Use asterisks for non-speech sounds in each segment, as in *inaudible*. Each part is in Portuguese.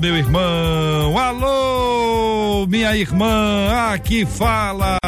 meu irmão. Alô, minha irmã. Aqui fala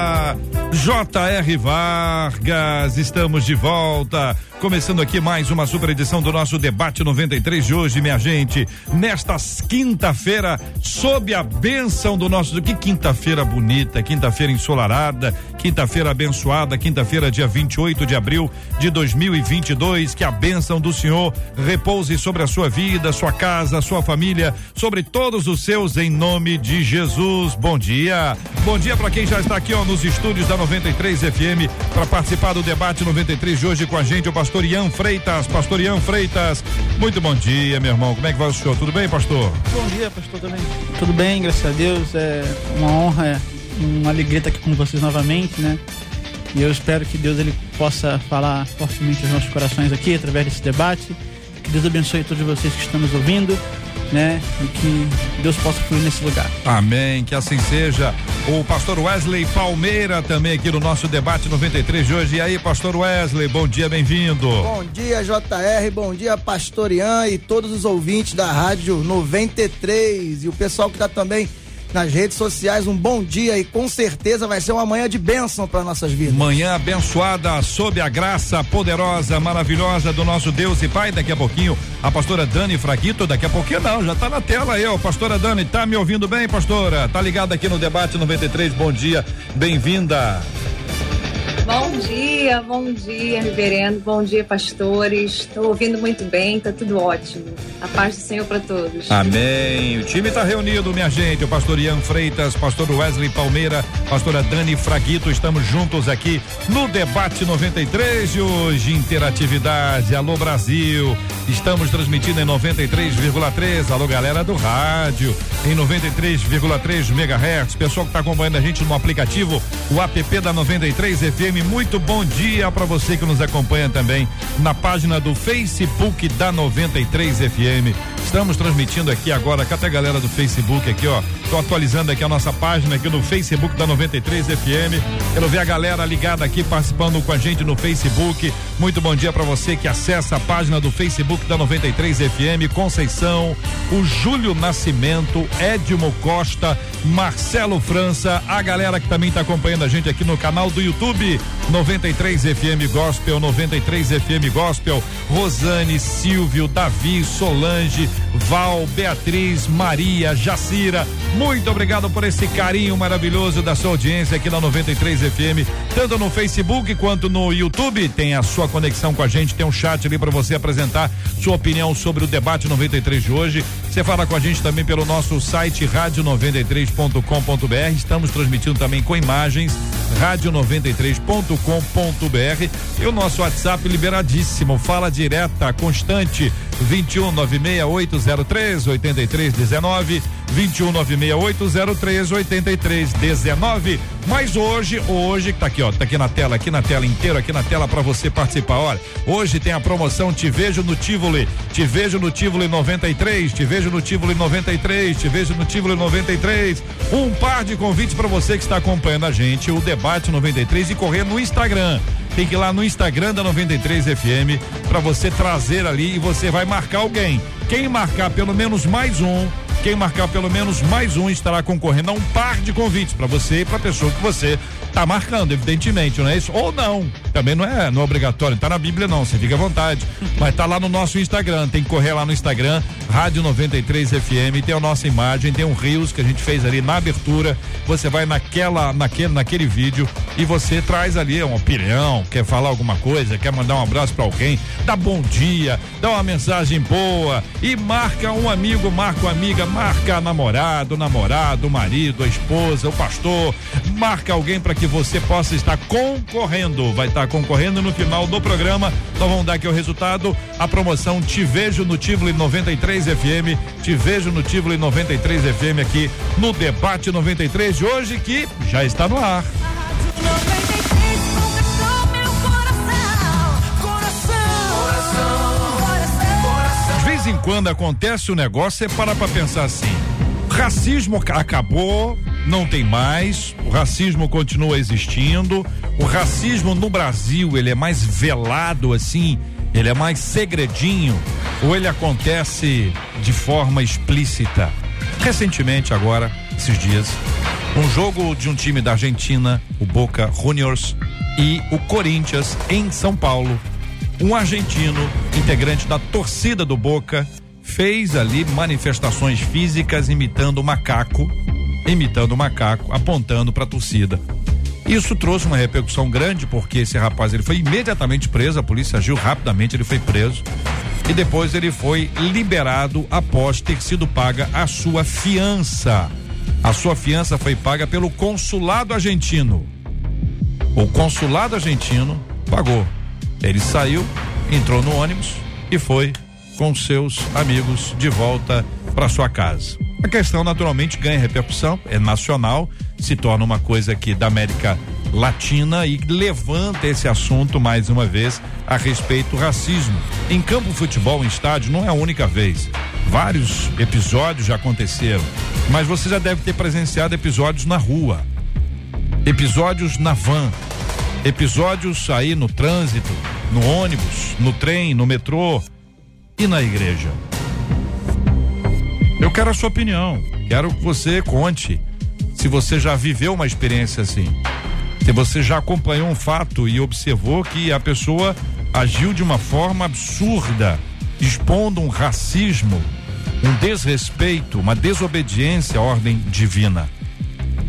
J.R. Vargas, estamos de volta. Começando aqui mais uma super edição do nosso debate 93 de hoje, minha gente. Nesta quinta-feira, sob a bênção do nosso. Que quinta-feira bonita, quinta-feira ensolarada, quinta-feira abençoada, quinta-feira, dia 28 de abril de 2022. Que a bênção do Senhor repouse sobre a sua vida, sua casa, sua família, sobre todos os seus, em nome de Jesus. Bom dia. Bom dia para quem já está aqui ó, nos estúdios da 93 FM para participar do debate 93 de hoje com a gente, o pastor Ian Freitas. Pastor Ian Freitas, muito bom dia, meu irmão. Como é que vai o senhor? Tudo bem, pastor? Bom dia, pastor, também. Tudo bem, graças a Deus. É uma honra, uma alegria estar aqui com vocês novamente, né? E eu espero que Deus ele possa falar fortemente aos nossos corações aqui através desse debate. Que Deus abençoe todos vocês que estão nos ouvindo né? E que Deus possa fluir nesse lugar. Amém, que assim seja. O pastor Wesley Palmeira também aqui no nosso debate 93 de hoje. E aí, pastor Wesley, bom dia, bem-vindo. Bom dia, JR, bom dia, pastor Ian e todos os ouvintes da Rádio 93 e o pessoal que está também nas redes sociais. Um bom dia e com certeza vai ser uma manhã de bênção para nossas vidas. Manhã abençoada sob a graça poderosa, maravilhosa do nosso Deus e Pai. Daqui a pouquinho a pastora Dani Fraguito, daqui a pouquinho não, já tá na tela ó. Pastora Dani, tá me ouvindo bem, pastora? Tá ligada aqui no debate 93. Bom dia, bem-vinda. Bom dia, bom dia, reverendo, bom dia, pastores. Estou ouvindo muito bem, está tudo ótimo. A paz do Senhor para todos. Amém. O time está reunido, minha gente. O pastor Ian Freitas, pastor Wesley Palmeira, pastora Dani Fraguito, estamos juntos aqui no debate 93 de hoje. Interatividade, alô Brasil. Estamos transmitindo em 93,3. Alô, galera do rádio, em 93,3 MHz. Pessoal que está acompanhando a gente no aplicativo, o app da 93 FM. Muito bom dia para você que nos acompanha também na página do Facebook da 93 FM. Estamos transmitindo aqui agora, cadê a galera do Facebook aqui, ó? Tô atualizando aqui a nossa página aqui no Facebook da 93 FM. Quero ver a galera ligada aqui participando com a gente no Facebook. Muito bom dia para você que acessa a página do Facebook da 93 FM, Conceição, o Júlio Nascimento, Edmo Costa, Marcelo França, a galera que também está acompanhando a gente aqui no canal do YouTube 93 FM Gospel, 93 FM Gospel, Rosane, Silvio, Davi, Solange, Val, Beatriz, Maria, Jacira. Muito obrigado por esse carinho maravilhoso da sua audiência aqui na 93 FM, tanto no Facebook quanto no YouTube. Tem a sua conexão com a gente, tem um chat ali para você apresentar sua opinião sobre o debate 93 de hoje. Você fala com a gente também pelo nosso site rádio93.com.br. Estamos transmitindo também com imagens rádio93.com.br e o nosso WhatsApp liberadíssimo, fala direta, constante 21 96803 8319 21 96803 8319. Mas hoje, hoje tá aqui, ó, tá aqui na tela, aqui na tela inteira, aqui na tela para você participar. Olha, hoje tem a promoção Te Vejo no Tivoli, Te Vejo no Tivoli 93, Te Vejo no Tivoli 93, Te Vejo no Tivoli 93. Um par de convites para você que está acompanhando a gente, o debate 93 e correr no Instagram tem que ir lá no Instagram da 93 FM para você trazer ali e você vai marcar alguém. Quem marcar pelo menos mais um, quem marcar pelo menos mais um estará concorrendo a um par de convites para você e para a pessoa que você tá marcando, evidentemente, não é isso? Ou não. Também não é, não é obrigatório, tá na Bíblia não, você fica à vontade. Mas tá lá no nosso Instagram, tem que correr lá no Instagram, Rádio 93 FM, tem a nossa imagem, tem um Rios que a gente fez ali na abertura. Você vai naquela, naquele, naquele vídeo e você traz ali uma opinião, quer falar alguma coisa, quer mandar um abraço para alguém, dá bom dia, dá uma mensagem boa e marca um amigo, marca uma amiga, marca namorado, namorado, marido, a esposa, o pastor, marca alguém para que que você possa estar concorrendo. Vai estar concorrendo no final do programa. Então vamos dar aqui o resultado. A promoção Te Vejo no Tivoli 93 FM. Te Vejo no Tivoli 93 FM aqui no Debate 93 de hoje, que já está no ar. De vez em quando acontece o negócio, você para pra pensar assim: racismo acabou, não tem mais, o racismo continua existindo, o racismo no Brasil, ele é mais velado assim, ele é mais segredinho, ou ele acontece de forma explícita? Recentemente, agora, esses dias, um jogo de um time da Argentina, o Boca Juniors, e o Corinthians em São Paulo. Um argentino, integrante da torcida do Boca, fez ali manifestações físicas imitando o macaco, imitando o macaco, apontando para a torcida. Isso trouxe uma repercussão grande porque esse rapaz ele foi imediatamente preso, a polícia agiu rapidamente, ele foi preso e depois ele foi liberado após ter sido paga a sua fiança. A sua fiança foi paga pelo consulado argentino. O consulado argentino pagou. Ele saiu, entrou no ônibus e foi com seus amigos de volta para sua casa. A questão naturalmente ganha repercussão, é nacional, se torna uma coisa aqui da América Latina e levanta esse assunto mais uma vez a respeito do racismo. Em campo futebol, em estádio, não é a única vez. Vários episódios já aconteceram, mas você já deve ter presenciado episódios na rua, episódios na van, episódios aí no trânsito, no ônibus, no trem, no metrô e na igreja. Eu quero a sua opinião, quero que você conte se você já viveu uma experiência assim. Se você já acompanhou um fato e observou que a pessoa agiu de uma forma absurda, expondo um racismo, um desrespeito, uma desobediência à ordem divina.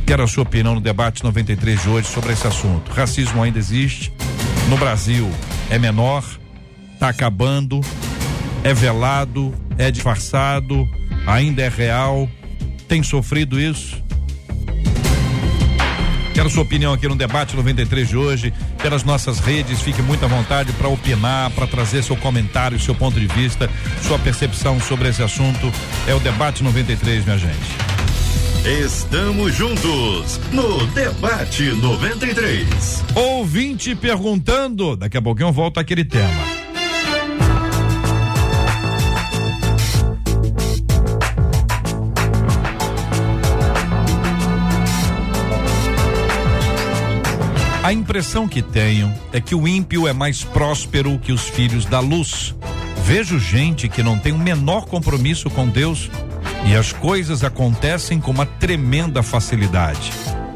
Quero a sua opinião no debate 93 de hoje sobre esse assunto. Racismo ainda existe. No Brasil é menor, está acabando, é velado, é disfarçado, ainda é real. Tem sofrido isso? Quero sua opinião aqui no debate 93 de hoje, pelas nossas redes. Fique muito à vontade para opinar, para trazer seu comentário, seu ponto de vista, sua percepção sobre esse assunto. É o debate 93, minha gente. Estamos juntos no Debate 93. Ouvinte perguntando, daqui a pouquinho eu volto àquele tema. A impressão que tenho é que o ímpio é mais próspero que os filhos da luz. Vejo gente que não tem o menor compromisso com Deus e as coisas acontecem com uma tremenda facilidade.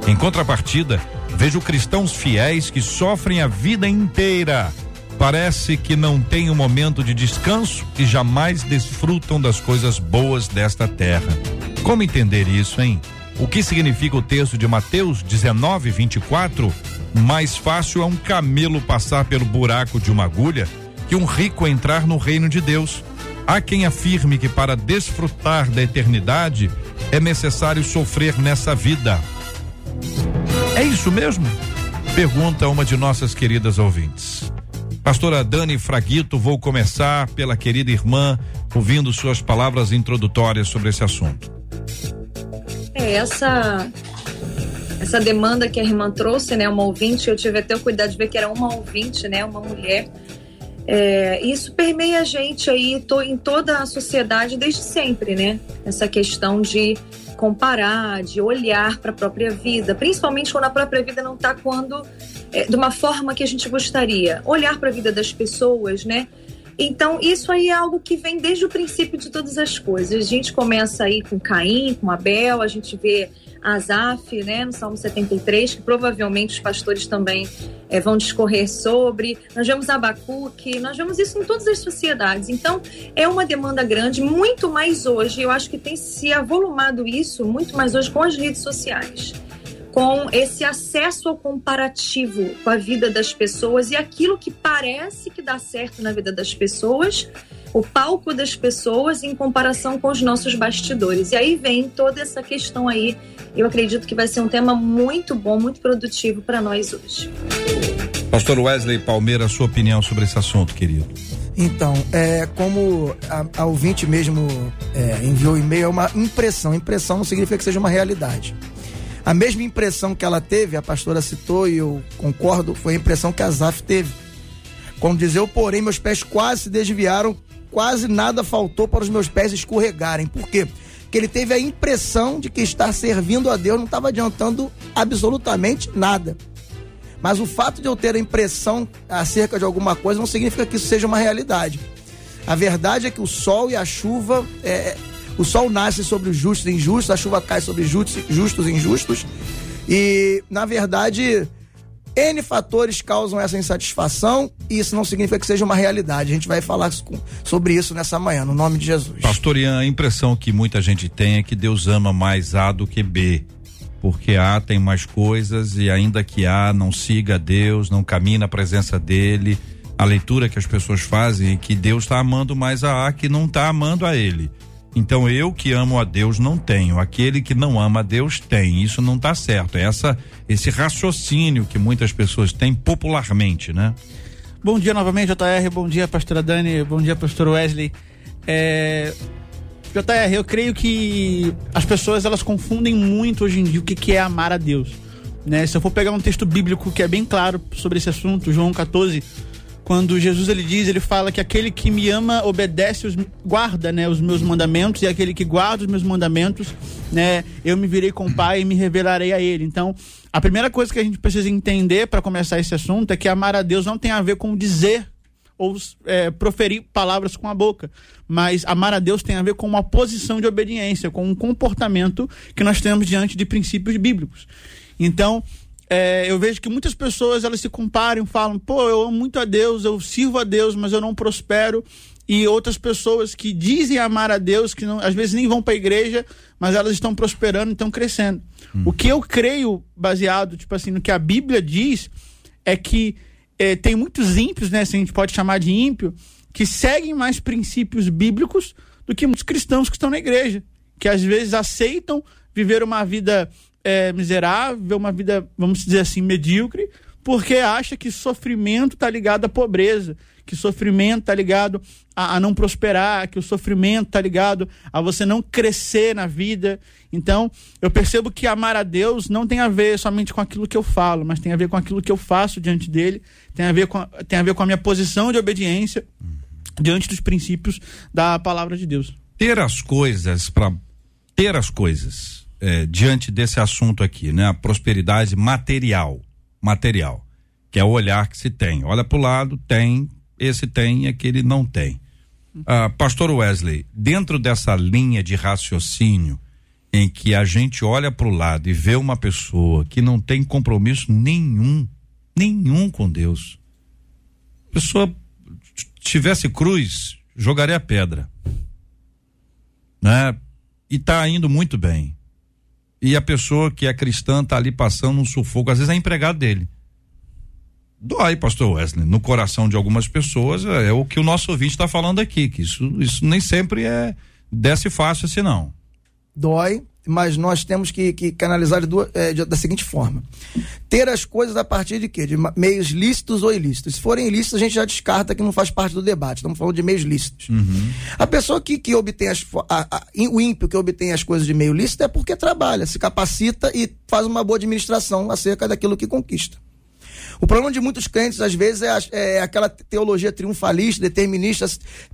Em contrapartida, vejo cristãos fiéis que sofrem a vida inteira. Parece que não têm um momento de descanso e jamais desfrutam das coisas boas desta terra. Como entender isso, hein? O que significa o texto de Mateus 19, 24? Mais fácil é um camelo passar pelo buraco de uma agulha que um rico entrar no reino de Deus. Há quem afirme que para desfrutar da eternidade é necessário sofrer nessa vida. É isso mesmo? Pergunta uma de nossas queridas ouvintes. Pastora Dani Fraguito, vou começar pela querida irmã, ouvindo suas palavras introdutórias sobre esse assunto. É, essa essa demanda que a irmã trouxe, né, uma ouvinte, eu tive até o cuidado de ver que era uma ouvinte, né, uma mulher é, isso permeia a gente aí to, em toda a sociedade desde sempre, né? Essa questão de comparar, de olhar para a própria vida, principalmente quando a própria vida não está quando é, de uma forma que a gente gostaria. Olhar para a vida das pessoas, né? Então, isso aí é algo que vem desde o princípio de todas as coisas. A gente começa aí com Caim, com Abel, a gente vê Asaf, né, no Salmo 73, que provavelmente os pastores também é, vão discorrer sobre. Nós vemos Abacuque, nós vemos isso em todas as sociedades. Então, é uma demanda grande, muito mais hoje. Eu acho que tem se avolumado isso muito mais hoje com as redes sociais. Com esse acesso ao comparativo com a vida das pessoas e aquilo que parece que dá certo na vida das pessoas, o palco das pessoas em comparação com os nossos bastidores. E aí vem toda essa questão aí. Eu acredito que vai ser um tema muito bom, muito produtivo para nós hoje. Pastor Wesley Palmeira, sua opinião sobre esse assunto, querido? Então, é, como a, a ouvinte mesmo é, enviou e-mail, é uma impressão. Impressão não significa que seja uma realidade. A mesma impressão que ela teve, a pastora citou e eu concordo, foi a impressão que a Zaf teve. Como dizer, eu, porém, meus pés quase se desviaram, quase nada faltou para os meus pés escorregarem. Por quê? Porque ele teve a impressão de que estar servindo a Deus não estava adiantando absolutamente nada. Mas o fato de eu ter a impressão acerca de alguma coisa não significa que isso seja uma realidade. A verdade é que o sol e a chuva, é, o sol nasce sobre os justos e injustos, a chuva cai sobre justos, justos e injustos. E, na verdade, N fatores causam essa insatisfação e isso não significa que seja uma realidade. A gente vai falar sobre isso nessa manhã, no nome de Jesus. Pastor Ian, a impressão que muita gente tem é que Deus ama mais A do que B porque A tem mais coisas e ainda que A não siga a Deus, não caminhe na presença dele, a leitura que as pessoas fazem é que Deus está amando mais a A que não está amando a ele. Então eu que amo a Deus não tenho, aquele que não ama a Deus tem. Isso não está certo. É essa esse raciocínio que muitas pessoas têm popularmente, né? Bom dia novamente, JR. Bom dia, pastora Dani. Bom dia, pastor Wesley. É, JR, eu creio que as pessoas elas confundem muito hoje em dia o que, que é amar a Deus. Né? Se eu for pegar um texto bíblico que é bem claro sobre esse assunto, João 14, quando Jesus ele diz, ele fala que aquele que me ama obedece, os, guarda, né, os meus mandamentos e aquele que guarda os meus mandamentos, né, eu me virei com o Pai e me revelarei a ele. Então, a primeira coisa que a gente precisa entender para começar esse assunto é que amar a Deus não tem a ver com dizer ou é, proferir palavras com a boca. Mas amar a Deus tem a ver com uma posição de obediência, com um comportamento que nós temos diante de princípios bíblicos. Então, é, eu vejo que muitas pessoas elas se comparam, falam, pô, eu amo muito a Deus, eu sirvo a Deus, mas eu não prospero. E outras pessoas que dizem amar a Deus, que não, às vezes nem vão para a igreja, mas elas estão prosperando, estão crescendo. Hum. O que eu creio, baseado, tipo assim, no que a Bíblia diz, é que é, tem muitos ímpios, né, se a gente pode chamar de ímpio, que seguem mais princípios bíblicos do que muitos cristãos que estão na igreja, que às vezes aceitam viver uma vida é, miserável, uma vida, vamos dizer assim, medíocre, porque acha que sofrimento está ligado à pobreza, que sofrimento está ligado a, a, não prosperar, que o sofrimento está ligado a você não crescer na vida. Então, eu percebo que amar a Deus não tem a ver somente com aquilo que eu falo, mas tem a ver com aquilo que eu faço diante dele, tem a ver com, tem a, ver com a minha posição de obediência diante dos princípios da palavra de Deus. Ter as coisas para ter as coisas é, diante desse assunto aqui, né? A prosperidade material material, que é o olhar que se tem. Olha para o lado, tem, esse tem e aquele não tem. Ah, Pastor Wesley, dentro dessa linha de raciocínio em que a gente olha para o lado e vê uma pessoa que não tem compromisso nenhum, nenhum com Deus, a pessoa tivesse cruz, jogaria a pedra, né? E está indo muito bem e a pessoa que é cristã tá ali passando um sufoco, às vezes é empregado dele. Dói, pastor Wesley, no coração de algumas pessoas, é, é o que o nosso ouvinte está falando aqui, que isso, isso nem sempre é desce fácil assim não. Dói, mas nós temos que, que canalizar de duas, é, de, da seguinte forma: ter as coisas a partir de quê? De meios lícitos ou ilícitos. Se forem ilícitos, a gente já descarta que não faz parte do debate. Estamos falando de meios lícitos. Uhum. A pessoa que, que obtém as. A, a, o ímpio que obtém as coisas de meio lícito é porque trabalha, se capacita e faz uma boa administração acerca daquilo que conquista. O problema de muitos crentes, às vezes, é, é aquela teologia triunfalista, determinista,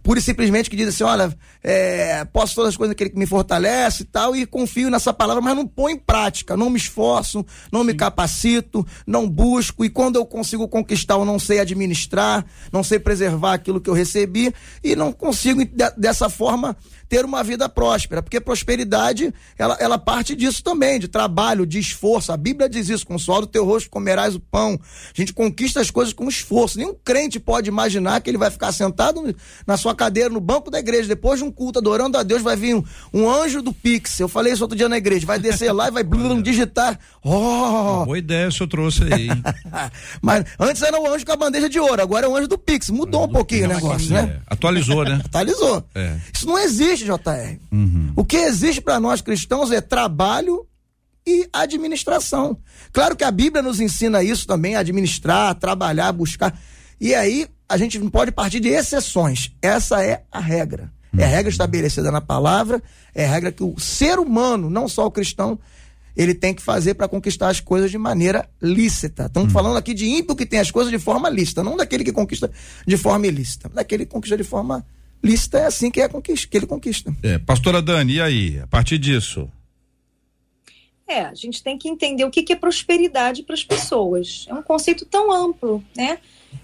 pura e simplesmente que diz assim: olha, é, posso todas as coisas que ele me fortalece e tal, e confio nessa palavra, mas não põe em prática, não me esforço, não me capacito, não busco, e quando eu consigo conquistar, eu não sei administrar, não sei preservar aquilo que eu recebi, e não consigo, dessa forma, ter uma vida próspera, porque prosperidade, ela, ela parte disso também, de trabalho, de esforço. A Bíblia diz isso, com o suor do teu rosto comerás o pão. A gente conquista as coisas com esforço. Nenhum crente pode imaginar que ele vai ficar sentado na sua cadeira, no banco da igreja, depois de um culto, adorando a Deus, vai vir um, um anjo do Pix. Eu falei isso outro dia na igreja, vai descer lá e vai blum, digitar. Oh! Boa ideia se eu trouxe aí. *laughs* Mas antes era o anjo com a bandeja de ouro, agora é o anjo do Pix. Mudou um pouquinho o negócio, né? É. Atualizou, né? *laughs* Atualizou. É. Isso não existe, JR. Uhum. O que existe para nós cristãos é trabalho e administração. Claro que a Bíblia nos ensina isso também, administrar, trabalhar, buscar. E aí a gente não pode partir de exceções. Essa é a regra. É a regra estabelecida na palavra, é a regra que o ser humano, não só o cristão, ele tem que fazer para conquistar as coisas de maneira lícita. Estamos hum. falando aqui de ímpio que tem as coisas de forma lícita, não daquele que conquista de forma ilícita. Daquele que conquista de forma lícita é assim que, é conquista, que ele conquista. É, pastora Dani, e aí? A partir disso? É, a gente tem que entender o que, que é prosperidade para as pessoas. É um conceito tão amplo, né?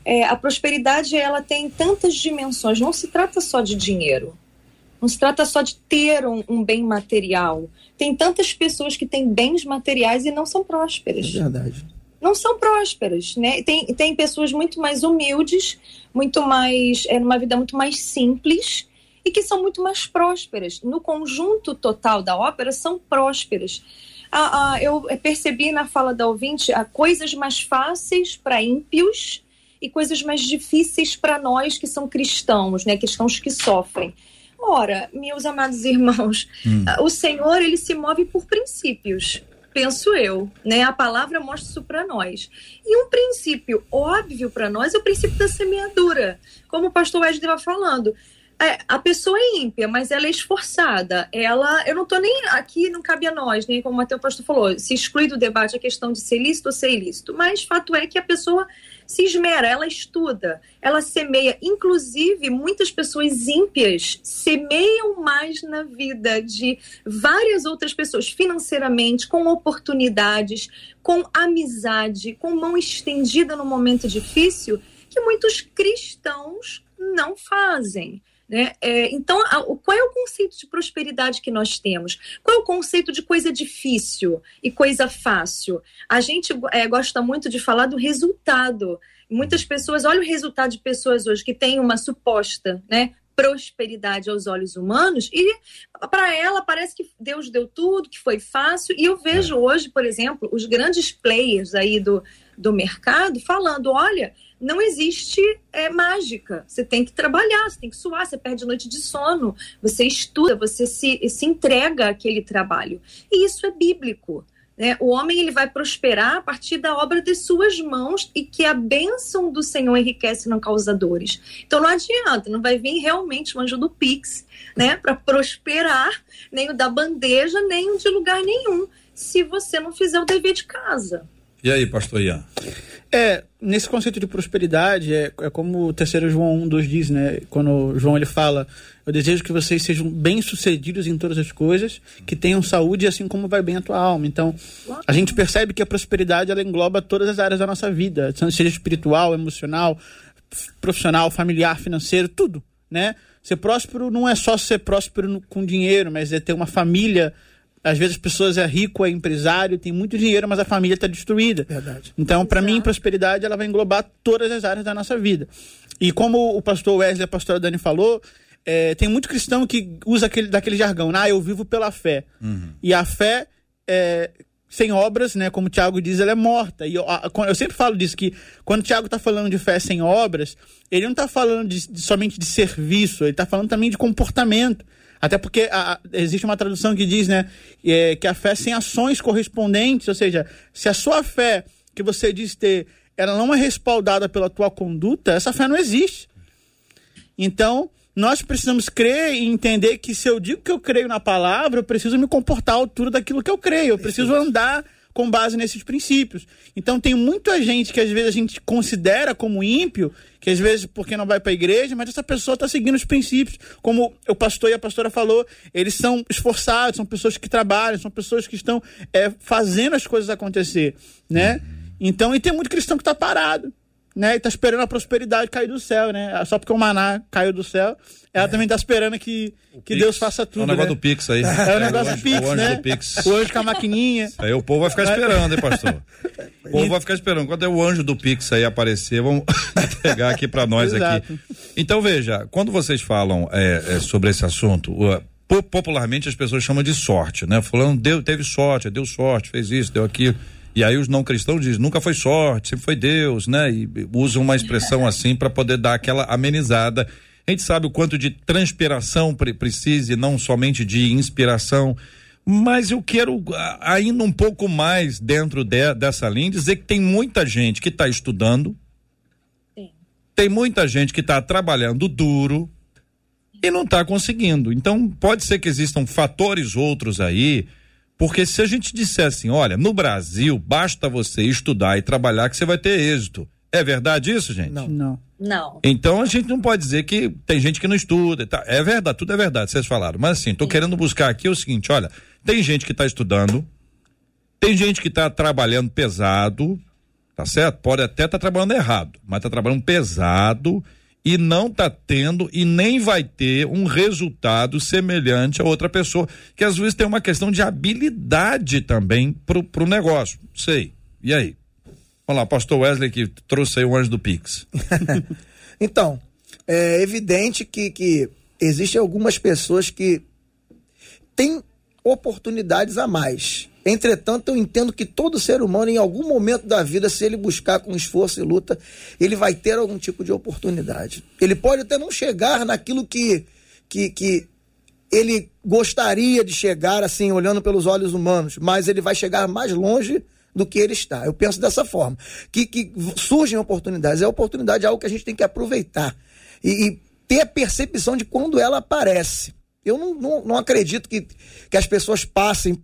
É, a prosperidade ela tem tantas dimensões. Não se trata só de dinheiro. Não se trata só de ter um, um, bem material. Tem tantas pessoas que têm bens materiais e não são prósperas. É verdade. Não são prósperas, né? Tem, tem pessoas muito mais humildes, muito mais, é, numa vida muito mais simples e que são muito mais prósperas. No conjunto total da ópera, são prósperas. Ah, ah, eu percebi na fala da ouvinte ah, coisas mais fáceis para ímpios e coisas mais difíceis para nós que são cristãos, né? Cristãos que sofrem. Ora, meus amados irmãos, hum. o Senhor ele se move por princípios, penso eu, né? A palavra mostra isso para nós. E um princípio óbvio para nós é o princípio da semeadura, como o pastor Wesley estava falando. É, a pessoa é ímpia, mas ela é esforçada. Ela, eu não estou nem aqui, não cabe a nós, né? Como até o pastor falou, se exclui do debate a questão de ser lícito ou ser ilícito. Mas fato é que a pessoa se esmera, ela estuda, ela semeia. Inclusive, muitas pessoas ímpias semeiam mais na vida de várias outras pessoas, financeiramente, com oportunidades, com amizade, com mão estendida no momento difícil, que muitos cristãos não fazem. Né? É, então, a, qual é o conceito de prosperidade que nós temos? Qual é o conceito de coisa difícil e coisa fácil? A gente é, gosta muito de falar do resultado. Muitas pessoas, olha o resultado de pessoas hoje que têm uma suposta né, prosperidade aos olhos humanos e para ela parece que Deus deu tudo, que foi fácil. E eu vejo é. hoje, por exemplo, os grandes players aí do, do mercado falando: olha, não existe é, mágica. Você tem que trabalhar, você tem que suar, você perde noite de sono, você estuda, você se, se entrega àquele trabalho. E isso é bíblico. Né? O homem ele vai prosperar a partir da obra de suas mãos e que a bênção do Senhor enriquece não causa dores. Então não adianta, não vai vir realmente o anjo do Pix né, para prosperar, nem o da bandeja, nem o de lugar nenhum, se você não fizer o dever de casa. E aí, pastor Ian? É, nesse conceito de prosperidade, é, é como o terceiro João 1,2 diz, né? Quando João ele fala, eu desejo que vocês sejam bem-sucedidos em todas as coisas, que tenham saúde assim como vai bem a tua alma. Então, a gente percebe que a prosperidade ela engloba todas as áreas da nossa vida, seja espiritual, emocional, profissional, familiar, financeiro, tudo, né? Ser próspero não é só ser próspero com dinheiro, mas é ter uma família às vezes as pessoas é rico, é empresário, tem muito dinheiro, mas a família está destruída. Verdade. Então, para mim, prosperidade ela vai englobar todas as áreas da nossa vida. E como o pastor Wesley a pastora Dani falou, é, tem muito cristão que usa aquele, daquele jargão, ah, eu vivo pela fé. Uhum. E a fé é, sem obras, né, como o Tiago diz, ela é morta. E eu, eu sempre falo disso, que quando o Tiago está falando de fé sem obras, ele não está falando de, de, somente de serviço, ele está falando também de comportamento. Até porque a, existe uma tradução que diz, né, é, que a fé sem ações correspondentes, ou seja, se a sua fé que você diz ter, ela não é respaldada pela tua conduta, essa fé não existe. Então, nós precisamos crer e entender que se eu digo que eu creio na palavra, eu preciso me comportar à altura daquilo que eu creio, eu preciso andar com base nesses princípios. Então tem muita gente que às vezes a gente considera como ímpio, que às vezes porque não vai para a igreja, mas essa pessoa está seguindo os princípios. Como o pastor e a pastora falou, eles são esforçados, são pessoas que trabalham, são pessoas que estão é, fazendo as coisas acontecer, né? Então, e tem muito cristão que está parado, né? E tá esperando a prosperidade cair do céu, né? Só porque o maná caiu do céu, ela é. também tá esperando que, que Deus faça tudo. É o negócio né? do Pix aí. É o negócio do Pix, o né? Do Pix. O anjo com a maquininha. Aí o povo vai ficar esperando, hein, pastor? *laughs* O povo vai ficar esperando. Quando é o anjo do Pix aí aparecer, vamos *laughs* pegar aqui para nós Exato. aqui. Então, veja, quando vocês falam é, é, sobre esse assunto, popularmente as pessoas chamam de sorte, né? Falando, deu, teve sorte, deu sorte, fez isso, deu aquilo. E aí os não cristãos dizem, nunca foi sorte, sempre foi Deus, né? E usam uma expressão *laughs* assim para poder dar aquela amenizada. A gente sabe o quanto de transpiração pre precisa e não somente de inspiração. Mas eu quero ainda um pouco mais dentro de, dessa linha dizer que tem muita gente que está estudando, Sim. tem muita gente que está trabalhando duro e não está conseguindo. Então pode ser que existam fatores outros aí porque se a gente disser assim, olha, no Brasil basta você estudar e trabalhar que você vai ter êxito. É verdade isso, gente? Não. Não. Não. Então a gente não pode dizer que tem gente que não estuda. Tá. É verdade, tudo é verdade, vocês falaram. Mas assim, tô Sim. querendo buscar aqui o seguinte: olha, tem gente que está estudando, tem gente que está trabalhando pesado, tá certo? Pode até estar tá trabalhando errado, mas está trabalhando pesado e não está tendo e nem vai ter um resultado semelhante a outra pessoa, que às vezes tem uma questão de habilidade também pro, pro negócio. Sei. E aí? Vamos lá, pastor Wesley que trouxe aí o anjo do Pix. *laughs* então, é evidente que, que existem algumas pessoas que têm oportunidades a mais. Entretanto, eu entendo que todo ser humano, em algum momento da vida, se ele buscar com esforço e luta, ele vai ter algum tipo de oportunidade. Ele pode até não chegar naquilo que, que, que ele gostaria de chegar, assim, olhando pelos olhos humanos, mas ele vai chegar mais longe do que ele está. Eu penso dessa forma. Que, que surgem oportunidades. É oportunidade é algo que a gente tem que aproveitar. E, e ter a percepção de quando ela aparece. Eu não, não, não acredito que, que as pessoas passem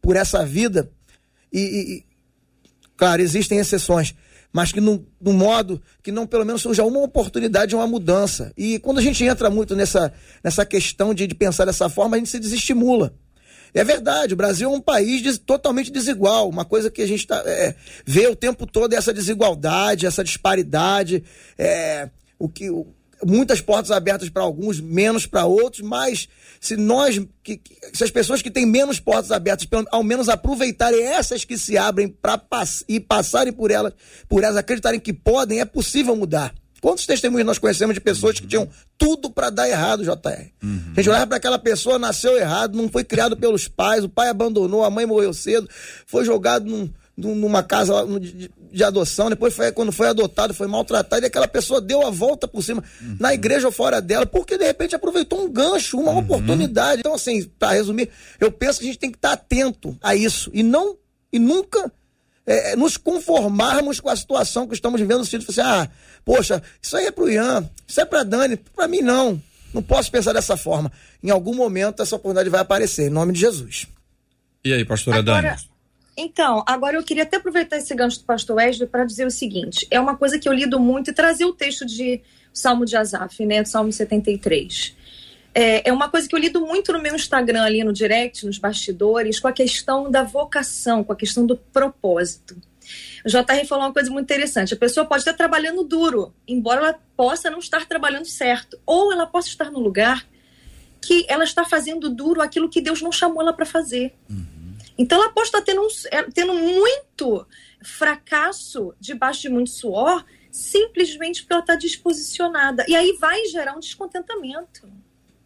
por essa vida e, e claro, existem exceções, mas que no, modo que não pelo menos seja uma oportunidade, uma mudança. E quando a gente entra muito nessa, nessa questão de, de pensar dessa forma, a gente se desestimula. É verdade, o Brasil é um país totalmente desigual. Uma coisa que a gente tá, é, vê o tempo todo é essa desigualdade, essa disparidade, é, o que, o, muitas portas abertas para alguns, menos para outros, mas se nós, que, se as pessoas que têm menos portas abertas, pelo, ao menos aproveitarem essas que se abrem para pass, e passarem por elas, por elas acreditarem que podem, é possível mudar. Quantos testemunhos nós conhecemos de pessoas uhum. que tinham tudo para dar errado, JR? Uhum. A gente olhava para aquela pessoa, nasceu errado, não foi criado pelos pais, o pai abandonou, a mãe morreu cedo, foi jogado num, numa casa de, de, adoção, depois foi quando foi adotado, foi maltratado, e aquela pessoa deu a volta por cima, uhum. na igreja ou fora dela, porque de repente aproveitou um gancho, uma uhum. oportunidade. Então, assim, para resumir, eu penso que a gente tem que estar atento a isso e não e nunca é, é nos conformarmos com a situação que estamos vivendo no sentido assim, ah, poxa, isso aí é pro Ian, isso é pra Dani, para mim não. Não posso pensar dessa forma. Em algum momento essa oportunidade vai aparecer, em nome de Jesus. E aí, pastora Agora... Dani? Então, agora eu queria até aproveitar esse gancho do pastor Wesley para dizer o seguinte: é uma coisa que eu lido muito e trazer o texto de Salmo de Asaf, né, Salmo 73. É, é uma coisa que eu lido muito no meu Instagram, ali no direct, nos bastidores, com a questão da vocação, com a questão do propósito. O JR falou uma coisa muito interessante. A pessoa pode estar trabalhando duro, embora ela possa não estar trabalhando certo. Ou ela possa estar no lugar que ela está fazendo duro aquilo que Deus não chamou ela para fazer. Uhum. Então ela pode estar tendo, um, é, tendo muito fracasso debaixo de muito suor, simplesmente porque ela está disposicionada. E aí vai gerar um descontentamento.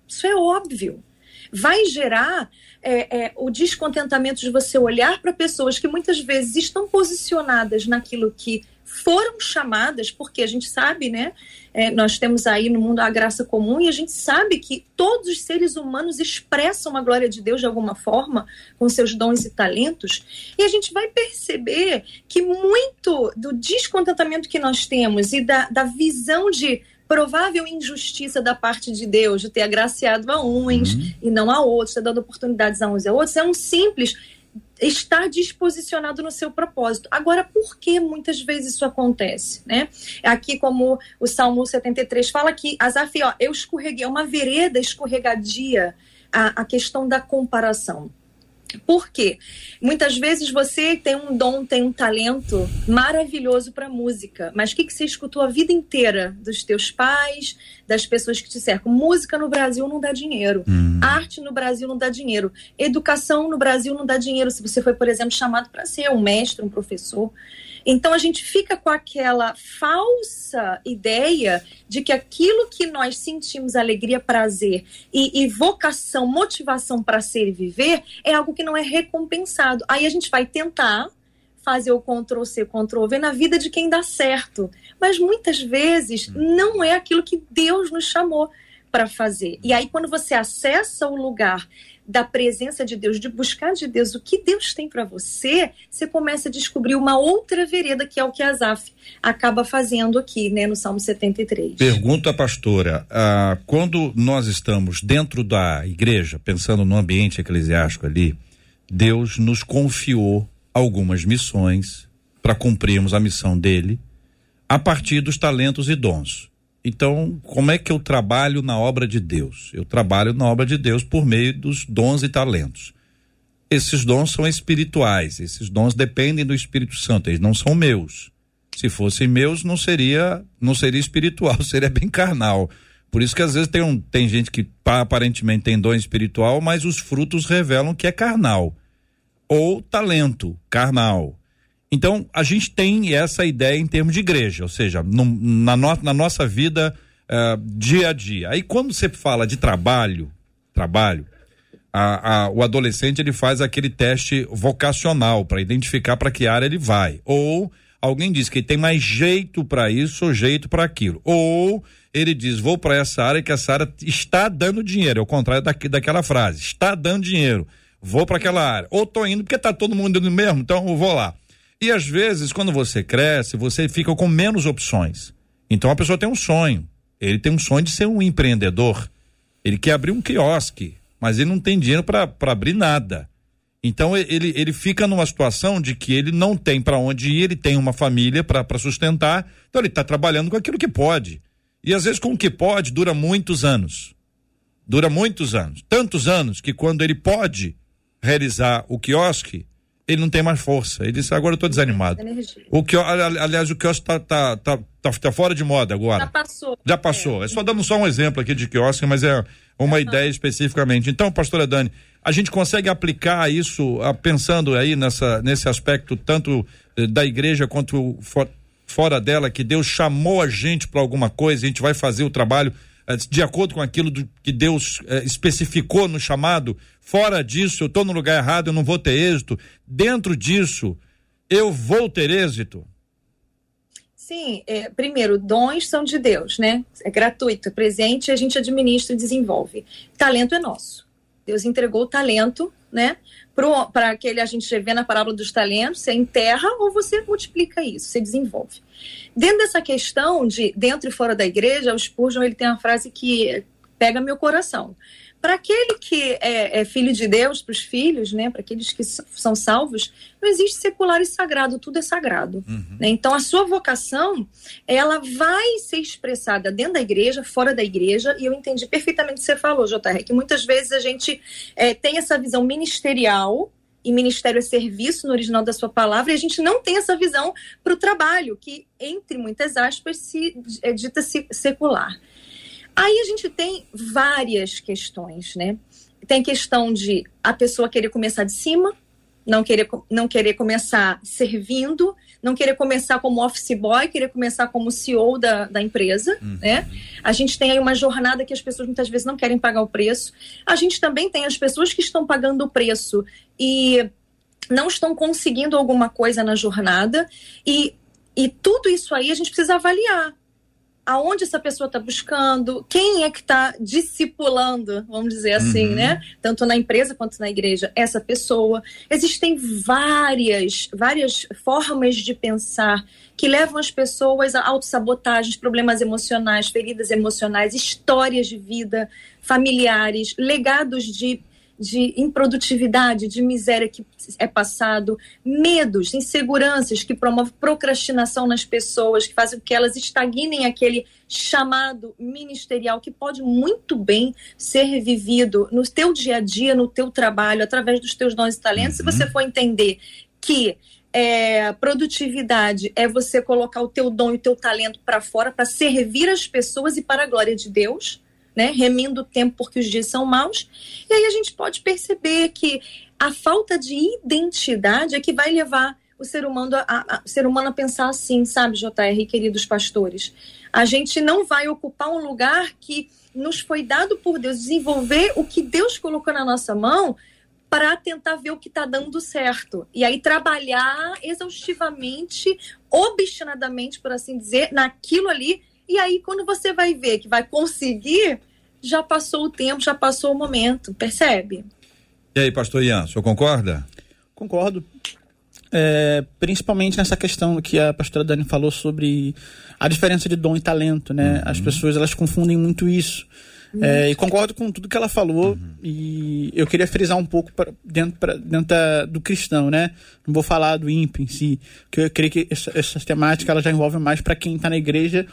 Isso é óbvio. Vai gerar é, é, o descontentamento de você olhar para pessoas que muitas vezes estão posicionadas naquilo que foram chamadas, porque a gente sabe, né? É, nós temos aí no mundo a graça comum e a gente sabe que todos os seres humanos expressam a glória de Deus de alguma forma, com seus dons e talentos, e a gente vai perceber que muito do descontentamento que nós temos e da, da visão de provável injustiça da parte de Deus de ter agraciado a uns uhum. e não a outros, ter dado oportunidades a uns e a outros, é um simples estar disposicionado no seu propósito. Agora, por que muitas vezes isso acontece? Né? Aqui, como o Salmo 73 fala que Asaf, ó, eu escorreguei, é uma vereda escorregadia a, a questão da comparação. Por quê? Muitas vezes você tem um dom, tem um talento maravilhoso para música, mas o que, que você escutou a vida inteira dos teus pais, das pessoas que te cercam? Música no Brasil não dá dinheiro, hum. arte no Brasil não dá dinheiro, educação no Brasil não dá dinheiro. Se você foi, por exemplo, chamado para ser um mestre, um professor, então a gente fica com aquela falsa ideia de que aquilo que nós sentimos alegria, prazer e, e vocação, motivação para ser e viver é algo que não é recompensado. Aí a gente vai tentar fazer o Ctrl C, Ctrl V na vida de quem dá certo. Mas muitas vezes não é aquilo que Deus nos chamou para fazer. E aí, quando você acessa o lugar da presença de Deus, de buscar de Deus o que Deus tem para você, você começa a descobrir uma outra vereda que é o que Asaf acaba fazendo aqui, né, no Salmo 73. Pergunta a pastora, ah, quando nós estamos dentro da igreja, pensando no ambiente eclesiástico ali, Deus nos confiou algumas missões para cumprirmos a missão dele a partir dos talentos e dons. Então, como é que eu trabalho na obra de Deus? Eu trabalho na obra de Deus por meio dos dons e talentos. Esses dons são espirituais, esses dons dependem do Espírito Santo, eles não são meus. Se fossem meus, não seria, não seria espiritual, *laughs* seria bem carnal. Por isso que às vezes tem, um, tem gente que aparentemente tem dom espiritual, mas os frutos revelam que é carnal. Ou talento, carnal. Então, a gente tem essa ideia em termos de igreja, ou seja, no, na, no, na, nossa vida uh, dia a dia. Aí, quando você fala de trabalho, trabalho, a, a, o adolescente ele faz aquele teste vocacional para identificar para que área ele vai. Ou alguém diz que tem mais jeito para isso ou jeito para aquilo. Ou ele diz, vou para essa área que essa área está dando dinheiro, é o contrário daquela frase, está dando dinheiro, vou para aquela área. Ou tô indo porque tá todo mundo indo mesmo, então eu vou lá. E às vezes, quando você cresce, você fica com menos opções. Então a pessoa tem um sonho. Ele tem um sonho de ser um empreendedor. Ele quer abrir um quiosque, mas ele não tem dinheiro para abrir nada. Então ele, ele fica numa situação de que ele não tem para onde ir, ele tem uma família para sustentar, então ele está trabalhando com aquilo que pode. E às vezes com o que pode dura muitos anos. Dura muitos anos. Tantos anos que quando ele pode realizar o quiosque, ele não tem mais força. Ele disse, agora eu tô desanimado. O que, aliás, o quiosque tá, tá, tá, tá, tá fora de moda agora. Já passou. Já passou. É, é só dando só um exemplo aqui de quiosque, mas é uma uhum. ideia especificamente. Então, pastora Dani, a gente consegue aplicar isso pensando aí nessa, nesse aspecto tanto eh, da igreja quanto for, fora dela, que Deus chamou a gente para alguma coisa, a gente vai fazer o trabalho eh, de acordo com aquilo do, que Deus eh, especificou no chamado, fora disso eu estou no lugar errado, eu não vou ter êxito, dentro disso eu vou ter êxito? Sim, é, primeiro, dons são de Deus, né? É gratuito, é presente, a gente administra e desenvolve. Talento é nosso. Deus entregou o talento, né? Para aquele a gente vê na parábola dos talentos, você enterra ou você multiplica isso, você desenvolve. Dentro dessa questão de dentro e fora da igreja, o Spurgeon ele tem uma frase que pega meu coração para aquele que é, é, filho de Deus, para os filhos, né, para aqueles que são salvos, não existe secular e sagrado, tudo é sagrado. Uhum. Né? Então, a sua vocação, ela vai ser expressada dentro da igreja, fora da igreja, e eu entendi perfeitamente o que você falou, JR, que muitas vezes a gente é, tem essa visão ministerial, e ministério é serviço no original da sua palavra, e a gente não tem essa visão para o trabalho, que, entre muitas aspas, se é dita secular. Aí a gente tem várias questões, né? Tem questão de a pessoa querer começar de cima, não querer, não querer começar servindo, não querer começar como office boy, querer começar como CEO da, da empresa, uhum. né? A gente tem aí uma jornada que as pessoas muitas vezes não querem pagar o preço. A gente também tem as pessoas que estão pagando o preço e não estão conseguindo alguma coisa na jornada e, e tudo isso aí a gente precisa avaliar aonde essa pessoa está buscando, quem é que está discipulando, vamos dizer assim, uhum. né? Tanto na empresa quanto na igreja, essa pessoa. Existem várias, várias formas de pensar que levam as pessoas a autossabotagens, problemas emocionais, feridas emocionais, histórias de vida, familiares, legados de de improdutividade, de miséria que é passado, medos, inseguranças que promovem procrastinação nas pessoas, que fazem com que elas estagnem aquele chamado ministerial que pode muito bem ser vivido no teu dia a dia, no teu trabalho, através dos teus dons e talentos, uhum. se você for entender que é, produtividade é você colocar o teu dom e o teu talento para fora para servir as pessoas e para a glória de Deus, né? O tempo porque os dias são maus. E aí a gente pode perceber que a falta de identidade é que vai levar o ser humano a, a, o ser humano a pensar assim, sabe, JR, queridos pastores. A gente não vai ocupar um lugar que nos foi dado por Deus, desenvolver o que Deus colocou na nossa mão para tentar ver o que está dando certo. E aí trabalhar exaustivamente, obstinadamente, por assim dizer, naquilo ali. E aí, quando você vai ver que vai conseguir, já passou o tempo, já passou o momento, percebe? E aí, pastor Ian, o senhor concorda? Concordo. É, principalmente nessa questão que a pastora Dani falou sobre a diferença de dom e talento, né? Uhum. As pessoas elas confundem muito isso. É, e concordo com tudo que ela falou uhum. e eu queria frisar um pouco pra, dentro, pra, dentro da, do cristão, né? Não vou falar do ímpio em si, que eu creio que essa, essa temática ela já envolve mais para quem está na igreja.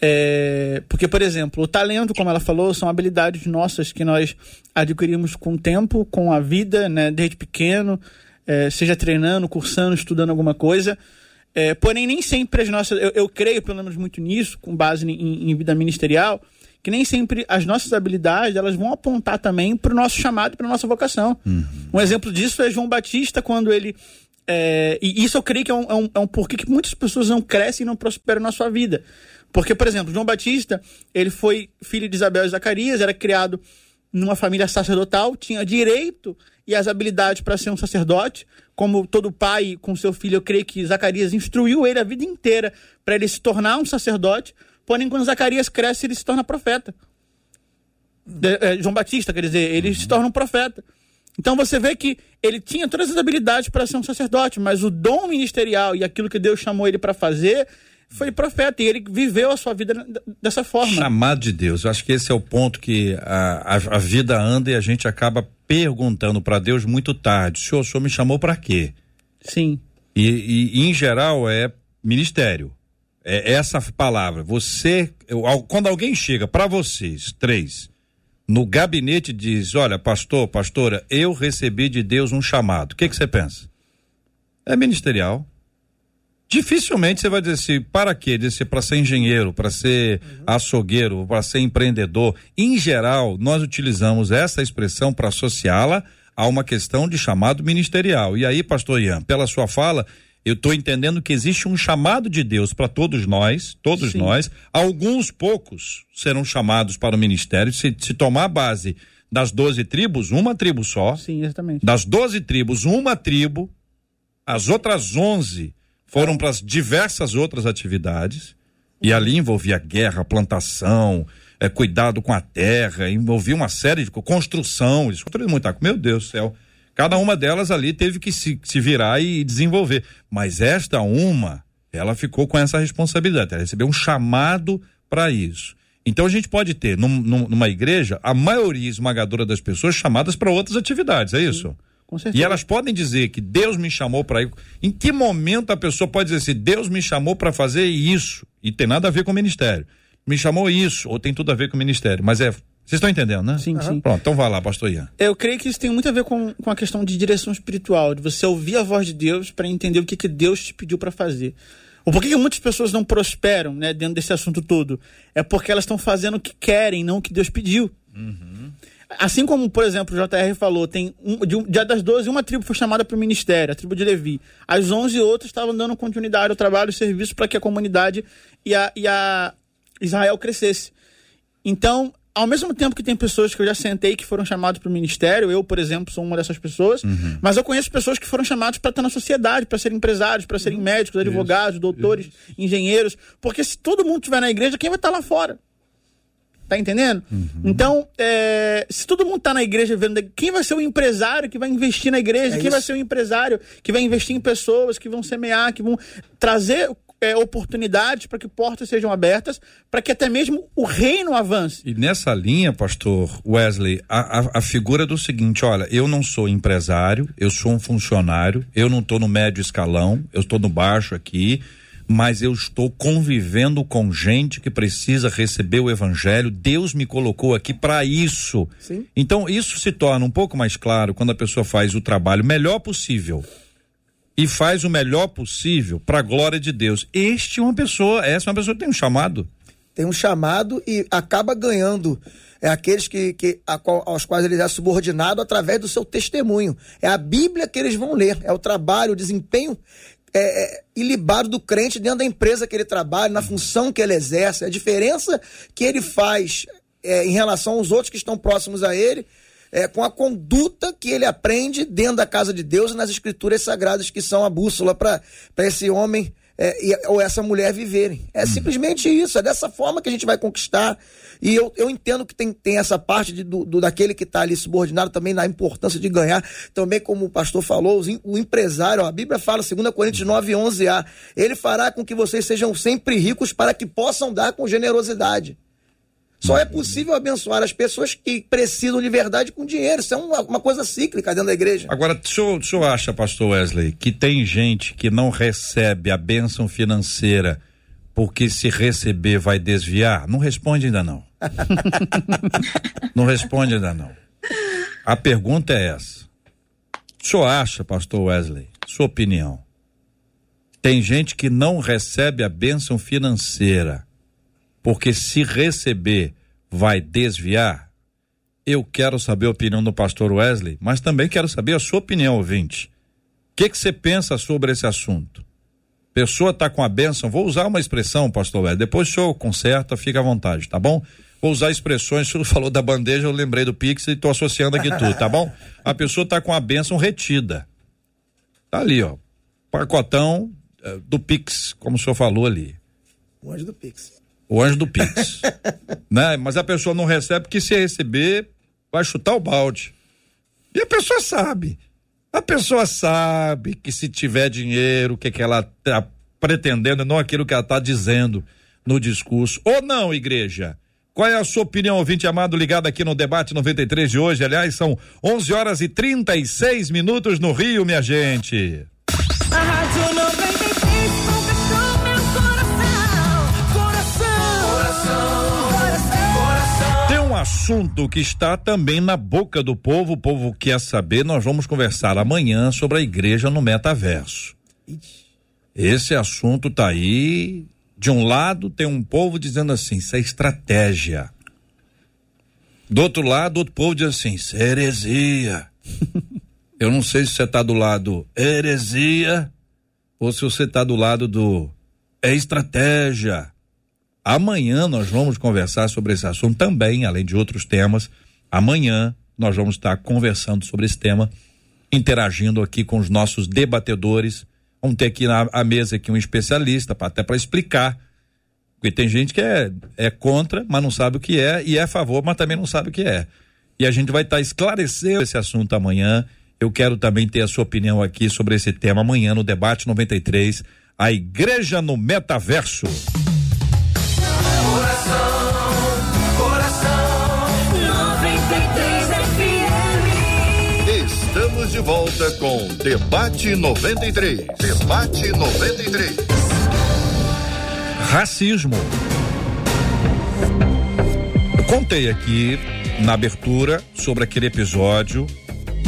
É, porque, por exemplo, o talento, como ela falou, são habilidades nossas que nós adquirimos com o tempo, com a vida, né? Desde pequeno, é, seja treinando, cursando, estudando alguma coisa. É, porém, nem sempre as nossas. Eu, eu, creio, pelo menos, muito nisso, com base em, em vida ministerial que nem sempre as nossas habilidades elas vão apontar também para o nosso chamado, para a nossa vocação. Uhum. Um exemplo disso é João Batista, quando ele. É, e isso eu creio que é um, é um, é um porquê que muitas pessoas não crescem e não prosperam na sua vida. Porque, por exemplo, João Batista, ele foi filho de Isabel e Zacarias, era criado numa família sacerdotal, tinha direito e as habilidades para ser um sacerdote. Como todo pai com seu filho, eu creio que Zacarias instruiu ele a vida inteira para ele se tornar um sacerdote. Porém, quando Zacarias cresce, ele se torna profeta. É, João Batista, quer dizer, ele uhum. se torna um profeta. Então você vê que ele tinha todas as habilidades para ser um sacerdote, mas o dom ministerial e aquilo que Deus chamou ele para fazer foi profeta e ele viveu a sua vida dessa forma. Chamado de Deus. Eu acho que esse é o ponto que a, a, a vida anda e a gente acaba perguntando para Deus muito tarde: senhor, o senhor me chamou para quê? Sim. E, e, em geral é ministério é essa palavra. Você, eu, quando alguém chega para vocês, três, no gabinete diz: Olha, pastor, pastora, eu recebi de Deus um chamado. O que, que você pensa? É ministerial. Dificilmente você vai dizer assim, para quê? Dizer para ser engenheiro, para ser uhum. açougueiro, para ser empreendedor. Em geral, nós utilizamos essa expressão para associá-la a uma questão de chamado ministerial. E aí, pastor Ian, pela sua fala, eu estou entendendo que existe um chamado de Deus para todos nós, todos Sim. nós. Alguns poucos serão chamados para o ministério. Se, se tomar a base das doze tribos, uma tribo só. Sim, exatamente. Das doze tribos, uma tribo. As outras onze foram para as diversas outras atividades. E ali envolvia guerra, plantação, é, cuidado com a terra, envolvia uma série de construção. Isso muita coisa. Meu Deus do céu. Cada uma delas ali teve que se, se virar e desenvolver. Mas esta uma, ela ficou com essa responsabilidade. Ela recebeu um chamado para isso. Então a gente pode ter num, numa igreja a maioria esmagadora das pessoas chamadas para outras atividades, é isso? Sim, e elas podem dizer que Deus me chamou para ir. Em que momento a pessoa pode dizer assim, Deus me chamou para fazer isso? E tem nada a ver com o ministério. Me chamou isso, ou tem tudo a ver com o ministério, mas é vocês estão entendendo, né? Sim, uhum. sim. Pronto, então vai lá, pastor Ian. Eu creio que isso tem muito a ver com, com a questão de direção espiritual, de você ouvir a voz de Deus para entender o que, que Deus te pediu para fazer. O porquê que muitas pessoas não prosperam né, dentro desse assunto todo? É porque elas estão fazendo o que querem, não o que Deus pediu. Uhum. Assim como, por exemplo, o JR falou, tem um, de, de das 12, uma tribo foi chamada para o ministério, a tribo de Levi. As 11 outras estavam dando continuidade ao trabalho e serviço para que a comunidade e a, e a Israel crescesse. Então, ao mesmo tempo que tem pessoas que eu já sentei que foram chamados para o ministério, eu, por exemplo, sou uma dessas pessoas, uhum. mas eu conheço pessoas que foram chamadas para estar na sociedade, para serem empresários, para serem uhum. médicos, advogados, isso, doutores, isso. engenheiros, porque se todo mundo estiver na igreja, quem vai estar lá fora? Tá entendendo? Uhum. Então, é, se todo mundo tá na igreja vendo, quem vai ser o empresário que vai investir na igreja? É quem isso. vai ser o empresário que vai investir em pessoas, que vão semear, que vão trazer é, oportunidades, para que portas sejam abertas, para que até mesmo o reino avance. E nessa linha, pastor Wesley, a, a, a, figura do seguinte: olha, eu não sou empresário, eu sou um funcionário, eu não estou no médio escalão, eu estou no baixo aqui, mas eu estou convivendo com gente que precisa receber o evangelho. Deus me colocou aqui para isso. Sim. Então, isso se torna um pouco mais claro quando a pessoa faz o trabalho melhor possível e faz o melhor possível para a glória de Deus. Este é uma pessoa, essa é uma pessoa que tem um chamado. Tem um chamado e acaba ganhando é aqueles que, que a aos quais ele é subordinado através do seu testemunho. É a Bíblia que eles vão ler, é o trabalho, o desempenho é, é, ilibado do crente dentro da empresa que ele trabalha, na função que ele exerce, a diferença que ele faz é, em relação aos outros que estão próximos a ele, é, com a conduta que ele aprende dentro da casa de Deus e nas escrituras sagradas que são a bússola para esse homem é, e, ou essa mulher viverem. É hum. simplesmente isso, é dessa forma que a gente vai conquistar. E eu, eu entendo que tem, tem essa parte de, do, do, daquele que está ali subordinado também na importância de ganhar. Também, como o pastor falou, o empresário, ó, a Bíblia fala, 2 Coríntios 9, 11a, ele fará com que vocês sejam sempre ricos para que possam dar com generosidade. Só é possível abençoar as pessoas que precisam de verdade com dinheiro. Isso é uma, uma coisa cíclica dentro da igreja. Agora, o senhor, o senhor acha, pastor Wesley, que tem gente que não recebe a bênção financeira porque se receber vai desviar? Não responde ainda não. *laughs* não responde ainda não. A pergunta é essa. O senhor acha, pastor Wesley, sua opinião? Tem gente que não recebe a bênção financeira porque se receber vai desviar? Eu quero saber a opinião do pastor Wesley, mas também quero saber a sua opinião, ouvinte. O que você pensa sobre esse assunto? Pessoa está com a bênção, vou usar uma expressão, pastor Wesley, depois o senhor conserta, fica à vontade, tá bom? Vou usar expressões, o senhor *laughs* falou da bandeja, eu lembrei do Pix e estou associando aqui tudo, tá bom? A pessoa está com a bênção retida. Tá ali, ó. Pacotão uh, do Pix, como o senhor falou ali. O anjo do Pix. O anjo do Pix. *laughs* né? Mas a pessoa não recebe porque se receber, vai chutar o balde. E a pessoa sabe. A pessoa sabe que se tiver dinheiro, o que, que ela está pretendendo, não aquilo que ela está dizendo no discurso. Ou não, igreja? Qual é a sua opinião, ouvinte amado, ligado aqui no debate 93 de hoje? Aliás, são 11 horas e 36 minutos no Rio, minha gente. Assunto que está também na boca do povo, o povo quer saber, nós vamos conversar amanhã sobre a igreja no metaverso. Esse assunto tá aí, de um lado tem um povo dizendo assim, isso é estratégia. Do outro lado, outro povo diz assim, isso é heresia. *laughs* Eu não sei se você está do lado heresia ou se você está do lado do é estratégia. Amanhã nós vamos conversar sobre esse assunto também, além de outros temas. Amanhã nós vamos estar conversando sobre esse tema, interagindo aqui com os nossos debatedores. Vamos ter aqui na a mesa aqui um especialista, pra, até para explicar. Porque tem gente que é, é contra, mas não sabe o que é, e é a favor, mas também não sabe o que é. E a gente vai estar esclarecendo esse assunto amanhã. Eu quero também ter a sua opinião aqui sobre esse tema amanhã no debate 93, a igreja no metaverso. Estamos de volta com Debate 93. Debate 93. Racismo. Eu contei aqui na abertura sobre aquele episódio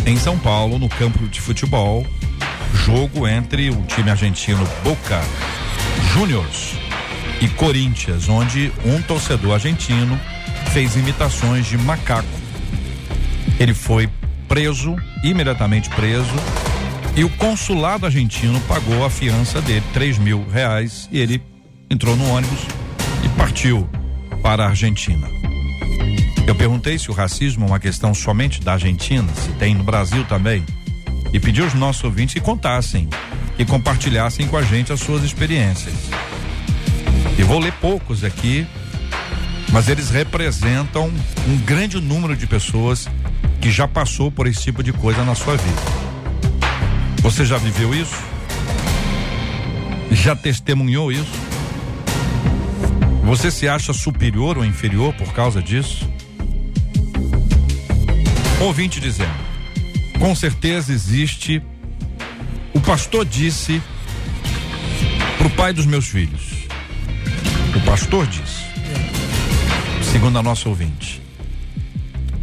em São Paulo, no campo de futebol, jogo entre o time argentino Boca Juniors e Corinthians, onde um torcedor argentino fez imitações de macaco. Ele foi preso, imediatamente preso, e o consulado argentino pagou a fiança dele, três mil reais, e ele entrou no ônibus e partiu para a Argentina. Eu perguntei se o racismo é uma questão somente da Argentina, se tem no Brasil também, e pedi aos nossos ouvintes que contassem, que compartilhassem com a gente as suas experiências. E vou ler poucos aqui, mas eles representam um grande número de pessoas que já passou por esse tipo de coisa na sua vida. Você já viveu isso? Já testemunhou isso? Você se acha superior ou inferior por causa disso? Ouvinte dizendo: com certeza existe. O pastor disse para o pai dos meus filhos. Pastor disse, segundo a nossa ouvinte: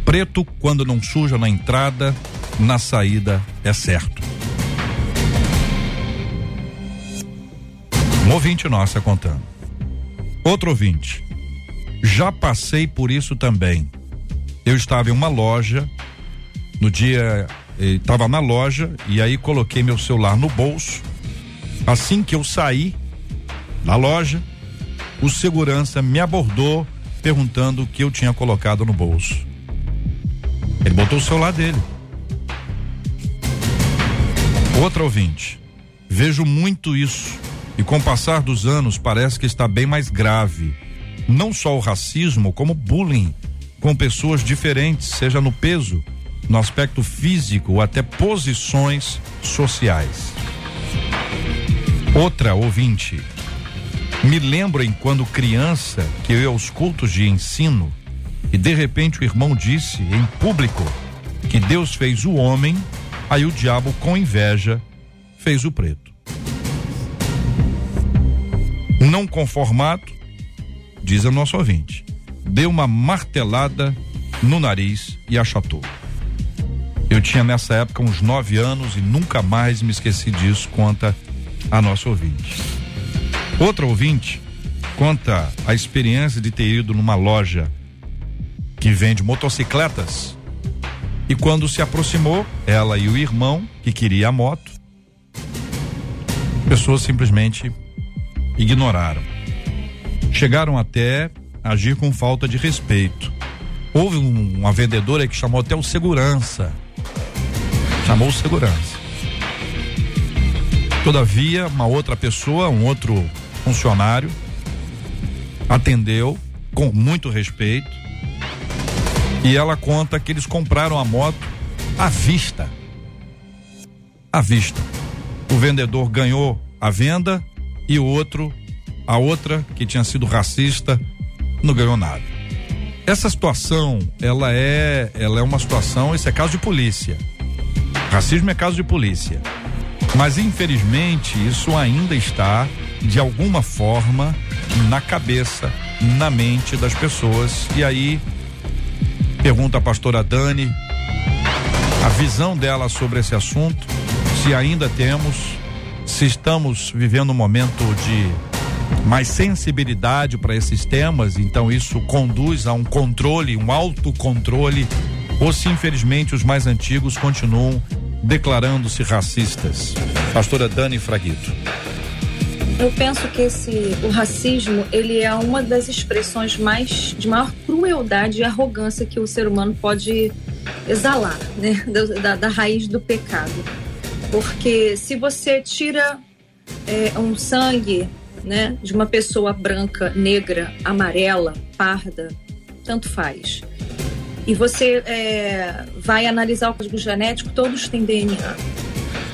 preto quando não suja na entrada, na saída é certo. Um ouvinte nossa contando. Outro ouvinte. Já passei por isso também. Eu estava em uma loja, no dia estava na loja e aí coloquei meu celular no bolso. Assim que eu saí da loja, o segurança me abordou perguntando o que eu tinha colocado no bolso. Ele botou o celular dele. Outra ouvinte. Vejo muito isso e com o passar dos anos parece que está bem mais grave. Não só o racismo, como bullying com pessoas diferentes, seja no peso, no aspecto físico ou até posições sociais. Outra ouvinte. Me lembrem quando criança que eu ia aos cultos de ensino e de repente o irmão disse em público que Deus fez o homem, aí o diabo com inveja fez o preto. Não conformado, diz o nosso ouvinte, deu uma martelada no nariz e achatou. Eu tinha nessa época uns nove anos e nunca mais me esqueci disso, conta a nossa ouvinte. Outra ouvinte conta a experiência de ter ido numa loja que vende motocicletas e quando se aproximou, ela e o irmão que queria a moto, pessoas simplesmente ignoraram. Chegaram até agir com falta de respeito. Houve um, uma vendedora que chamou até o segurança chamou segurança. Todavia, uma outra pessoa, um outro funcionário, atendeu com muito respeito e ela conta que eles compraram a moto à vista. À vista. O vendedor ganhou a venda e o outro, a outra que tinha sido racista, não ganhou nada. Essa situação, ela é, ela é uma situação, isso é caso de polícia. Racismo é caso de polícia. Mas infelizmente isso ainda está de alguma forma na cabeça, na mente das pessoas. E aí pergunta a pastora Dani a visão dela sobre esse assunto, se ainda temos, se estamos vivendo um momento de mais sensibilidade para esses temas, então isso conduz a um controle, um autocontrole ou se infelizmente os mais antigos continuam declarando-se racistas. Pastora Dani Fraguito. Eu penso que esse o racismo ele é uma das expressões mais de maior crueldade e arrogância que o ser humano pode exalar, né, *laughs* da, da, raiz do pecado. Porque se você tira é, um sangue, né, de uma pessoa branca, negra, amarela, parda, tanto faz. E você é, vai analisar o código genético, todos têm DNA,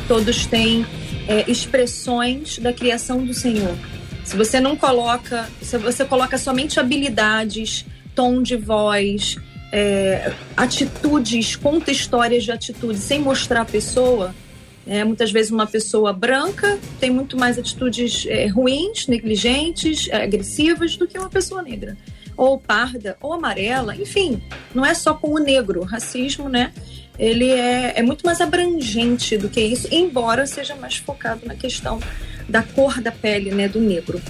todos têm é, expressões da criação do Senhor. Se você não coloca, se você coloca somente habilidades, tom de voz, é, atitudes, conta histórias de atitudes sem mostrar a pessoa, é, muitas vezes uma pessoa branca tem muito mais atitudes é, ruins, negligentes, é, agressivas do que uma pessoa negra ou parda, ou amarela, enfim, não é só com o negro. Racismo, né? Ele é, é muito mais abrangente do que isso, embora seja mais focado na questão da cor da pele, né, do negro.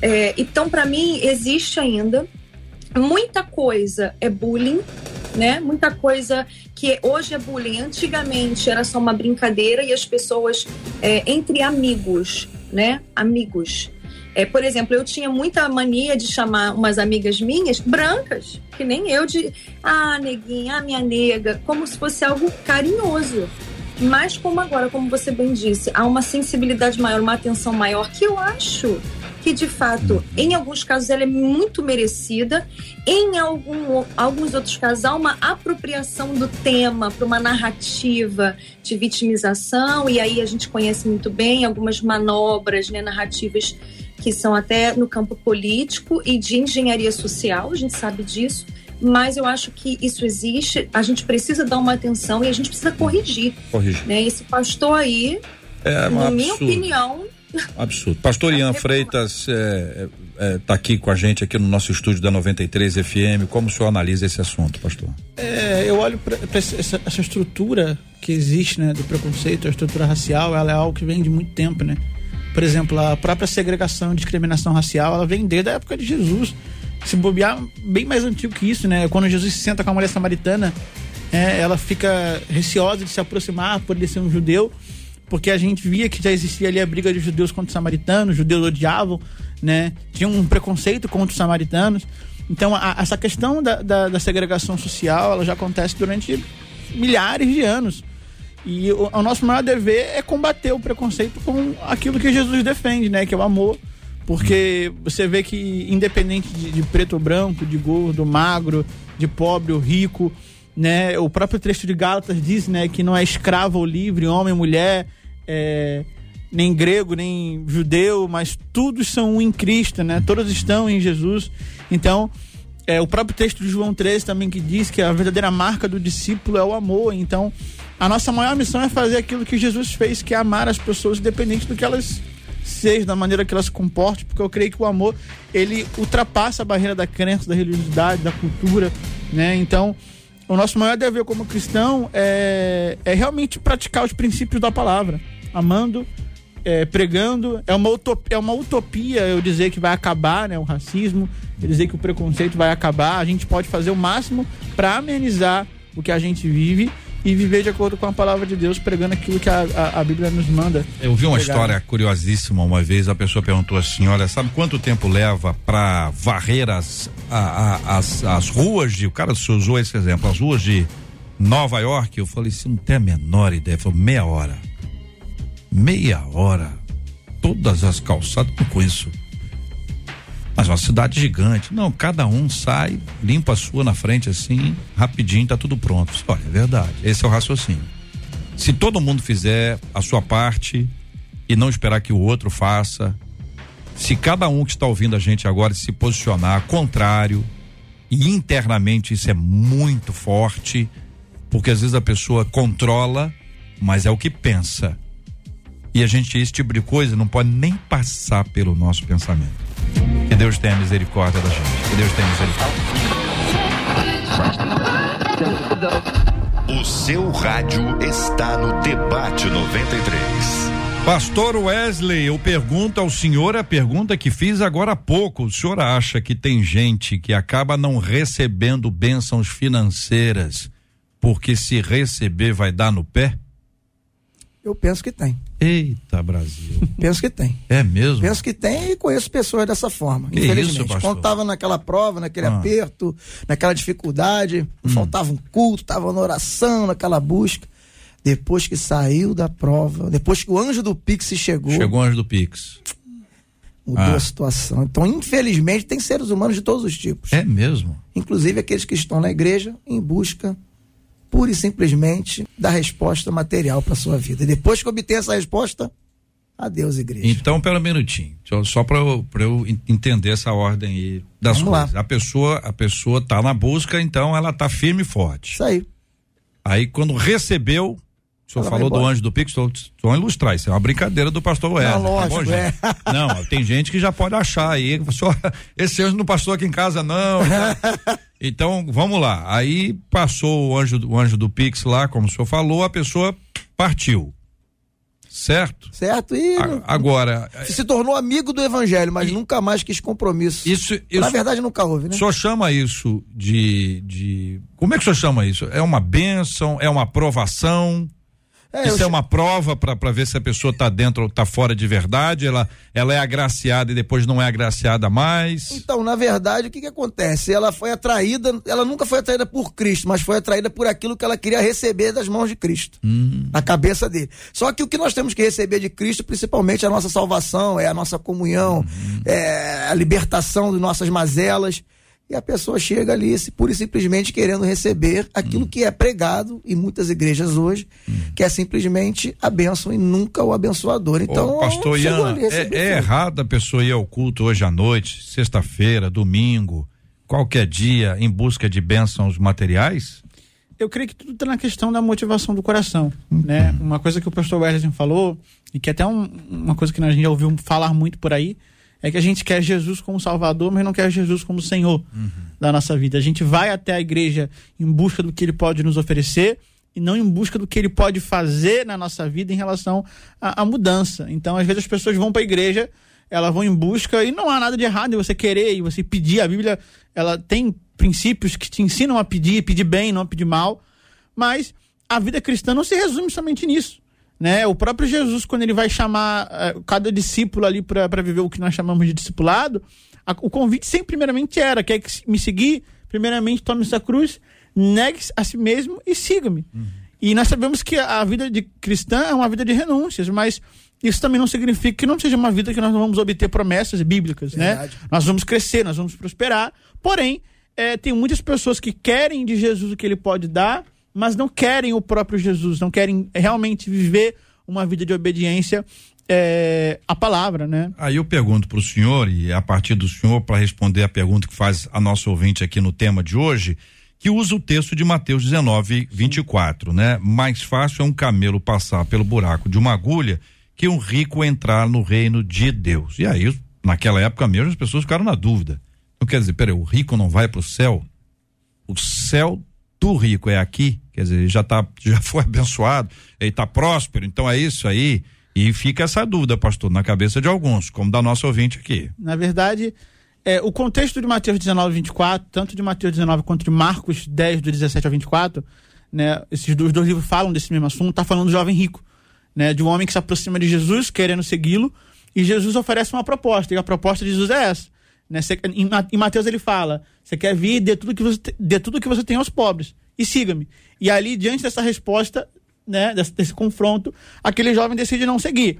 É, então, para mim, existe ainda muita coisa é bullying, né? Muita coisa que hoje é bullying. Antigamente era só uma brincadeira e as pessoas é, entre amigos, né? Amigos é, por exemplo, eu tinha muita mania de chamar umas amigas minhas brancas, que nem eu, de ah, neguinha, ah, minha nega, como se fosse algo carinhoso. Mas como agora, como você bem disse, há uma sensibilidade maior, uma atenção maior, que eu acho que de fato, em alguns casos, ela é muito merecida, em algum, alguns outros casos, há uma apropriação do tema para uma narrativa de vitimização, e aí a gente conhece muito bem algumas manobras né, narrativas que são até no campo político e de engenharia social, a gente sabe disso mas eu acho que isso existe, a gente precisa dar uma atenção e a gente precisa corrigir. Corrigir. Né? Esse pastor aí, é, na minha opinião, Absurdo. Pastor Ian Freitas está é, é, tá aqui com a gente aqui no nosso estúdio da 93 FM. Como o senhor analisa esse assunto, pastor? É, eu olho para essa, essa, estrutura que existe, né, do preconceito, a estrutura racial, ela é algo que vem de muito tempo, né? Por exemplo, a própria segregação, discriminação racial, ela vem desde a época de Jesus. Se bobear, bem mais antigo que isso, né? Quando Jesus se senta com a mulher samaritana, é, ela fica receosa de se aproximar por ele ser um judeu porque a gente via que já existia ali a briga de judeus contra os samaritanos, os judeus odiavam, né? Tinha um preconceito contra os samaritanos. Então, a, essa questão da, da, da, segregação social, ela já acontece durante milhares de anos. E o, o, nosso maior dever é combater o preconceito com aquilo que Jesus defende, né? Que é o amor. Porque você vê que, independente de, de preto ou branco, de gordo, magro, de pobre ou rico, né? O próprio trecho de Gálatas diz, né, que não é escravo ou livre, homem mulher, é, nem grego, nem judeu, mas todos são um em Cristo, né? Todos estão em Jesus. Então, é, o próprio texto de João 13 também que diz que a verdadeira marca do discípulo é o amor. Então, a nossa maior missão é fazer aquilo que Jesus fez, que é amar as pessoas, independente do que elas sejam, da maneira que elas se comportem, porque eu creio que o amor, ele ultrapassa a barreira da crença, da religiosidade, da cultura, né? Então, o nosso maior dever como cristão é, é realmente praticar os princípios da palavra, amando, é, pregando. É uma, utopia, é uma utopia eu dizer que vai acabar né, o racismo, eu dizer que o preconceito vai acabar. A gente pode fazer o máximo para amenizar o que a gente vive e viver de acordo com a palavra de Deus, pregando aquilo que a, a, a Bíblia nos manda. Eu vi uma pregar. história curiosíssima uma vez, a pessoa perguntou assim, olha, sabe quanto tempo leva para varrer as, a, as, as ruas de, o cara usou esse exemplo, as ruas de Nova York, eu falei assim, não tem a menor ideia, falou meia hora. Meia hora. Todas as calçadas, não conheço mas uma cidade gigante. Não, cada um sai, limpa a sua na frente assim, rapidinho, tá tudo pronto. Olha, é verdade. Esse é o raciocínio. Se todo mundo fizer a sua parte e não esperar que o outro faça, se cada um que está ouvindo a gente agora se posicionar contrário, e internamente isso é muito forte, porque às vezes a pessoa controla, mas é o que pensa. E a gente, esse tipo de coisa, não pode nem passar pelo nosso pensamento. Deus tenha misericórdia da gente. Que Deus tenha misericórdia. O seu rádio está no Debate 93. Pastor Wesley, eu pergunto ao senhor a pergunta que fiz agora há pouco. O senhor acha que tem gente que acaba não recebendo bênçãos financeiras porque se receber vai dar no pé? Eu penso que tem. Eita, Brasil. penso que tem. É mesmo? Penso que tem e conheço pessoas dessa forma. Que infelizmente. Isso, Quando tava naquela prova, naquele ah. aperto, naquela dificuldade, hum. faltava um culto, tava na oração, naquela busca. Depois que saiu da prova, depois que o anjo do Pix chegou. Chegou o anjo do Pix. Mudou ah. a situação. Então, infelizmente, tem seres humanos de todos os tipos. É mesmo? Inclusive aqueles que estão na igreja em busca pura e simplesmente da resposta material para sua vida. E depois que obter essa resposta, adeus, igreja. Então, um minutinho, só para eu, eu entender essa ordem aí das Vamos coisas. Lá. A pessoa, a pessoa tá na busca, então ela tá firme e forte. Isso aí. Aí quando recebeu, o senhor ela falou do anjo do Pix, estou a ilustrar, isso é uma brincadeira do pastor Wesley. Não, tá lógico, tá é. *laughs* Não, tem gente que já pode achar aí, esse anjo não passou aqui em casa não. *laughs* Então, vamos lá. Aí passou o anjo, o anjo do Pix lá, como o senhor falou, a pessoa partiu. Certo? Certo. E a, agora. Se tornou amigo do evangelho, mas e, nunca mais quis compromisso. Isso, isso. Na verdade, nunca houve, né? O senhor chama isso de, de. Como é que o senhor chama isso? É uma bênção? É uma aprovação? É, Isso é uma prova para ver se a pessoa está dentro ou está fora de verdade? Ela, ela é agraciada e depois não é agraciada mais? Então, na verdade, o que, que acontece? Ela foi atraída, ela nunca foi atraída por Cristo, mas foi atraída por aquilo que ela queria receber das mãos de Cristo, hum. na cabeça dele. Só que o que nós temos que receber de Cristo, principalmente, é a nossa salvação, é a nossa comunhão, hum. é a libertação de nossas mazelas e a pessoa chega ali pura e simplesmente querendo receber aquilo hum. que é pregado em muitas igrejas hoje, hum. que é simplesmente a bênção e nunca o abençoador. Então, Ô, pastor Ian, é, é errado a pessoa ir ao culto hoje à noite, sexta-feira, domingo, qualquer dia, em busca de bênçãos materiais? Eu creio que tudo está na questão da motivação do coração, uhum. né? Uma coisa que o pastor Wellington falou, e que até um, uma coisa que a gente já ouviu falar muito por aí, é que a gente quer Jesus como Salvador, mas não quer Jesus como Senhor uhum. da nossa vida. A gente vai até a igreja em busca do que Ele pode nos oferecer e não em busca do que Ele pode fazer na nossa vida em relação à, mudança. Então, às vezes as pessoas vão para a igreja, elas vão em busca e não há nada de errado em você querer e você pedir. A Bíblia, ela tem princípios que te ensinam a pedir, pedir bem, não pedir mal. Mas a vida cristã não se resume somente nisso. Né? O próprio Jesus, quando ele vai chamar uh, cada discípulo ali para viver o que nós chamamos de discipulado, a, o convite sempre, primeiramente, era: quer que me seguir? Primeiramente, tome essa cruz, negue-se a si mesmo e siga-me. Uhum. E nós sabemos que a vida de cristã é uma vida de renúncias, mas isso também não significa que não seja uma vida que nós não vamos obter promessas bíblicas, né? Verdade. né? Nós vamos crescer, nós vamos prosperar. Porém, é, tem muitas pessoas que querem de Jesus o que ele pode dar, mas não querem o próprio Jesus, não querem realmente viver uma vida de obediência é, à palavra, né? Aí eu pergunto para o senhor, e a partir do senhor, para responder a pergunta que faz a nossa ouvinte aqui no tema de hoje, que usa o texto de Mateus 19, 24, né? Mais fácil é um camelo passar pelo buraco de uma agulha que um rico entrar no reino de Deus. E aí, naquela época mesmo, as pessoas ficaram na dúvida. Não quer dizer, peraí, o rico não vai para o céu? O céu do rico é aqui? Quer dizer, já tá, já foi *laughs* abençoado, ele está próspero, então é isso aí. E fica essa dúvida, pastor, na cabeça de alguns, como da nossa ouvinte aqui. Na verdade, é, o contexto de Mateus 19, 24, tanto de Mateus 19 quanto de Marcos 10, do 17 ao 24, né, esses dois, dois livros falam desse mesmo assunto, está falando do jovem rico, né, de um homem que se aproxima de Jesus, querendo segui-lo, e Jesus oferece uma proposta, e a proposta de Jesus é essa. Né, cê, em, em Mateus ele fala: você quer vir, dê tudo, que você, dê tudo que você tem aos pobres e siga-me. E ali, diante dessa resposta, né, desse, desse, confronto, aquele jovem decide não seguir.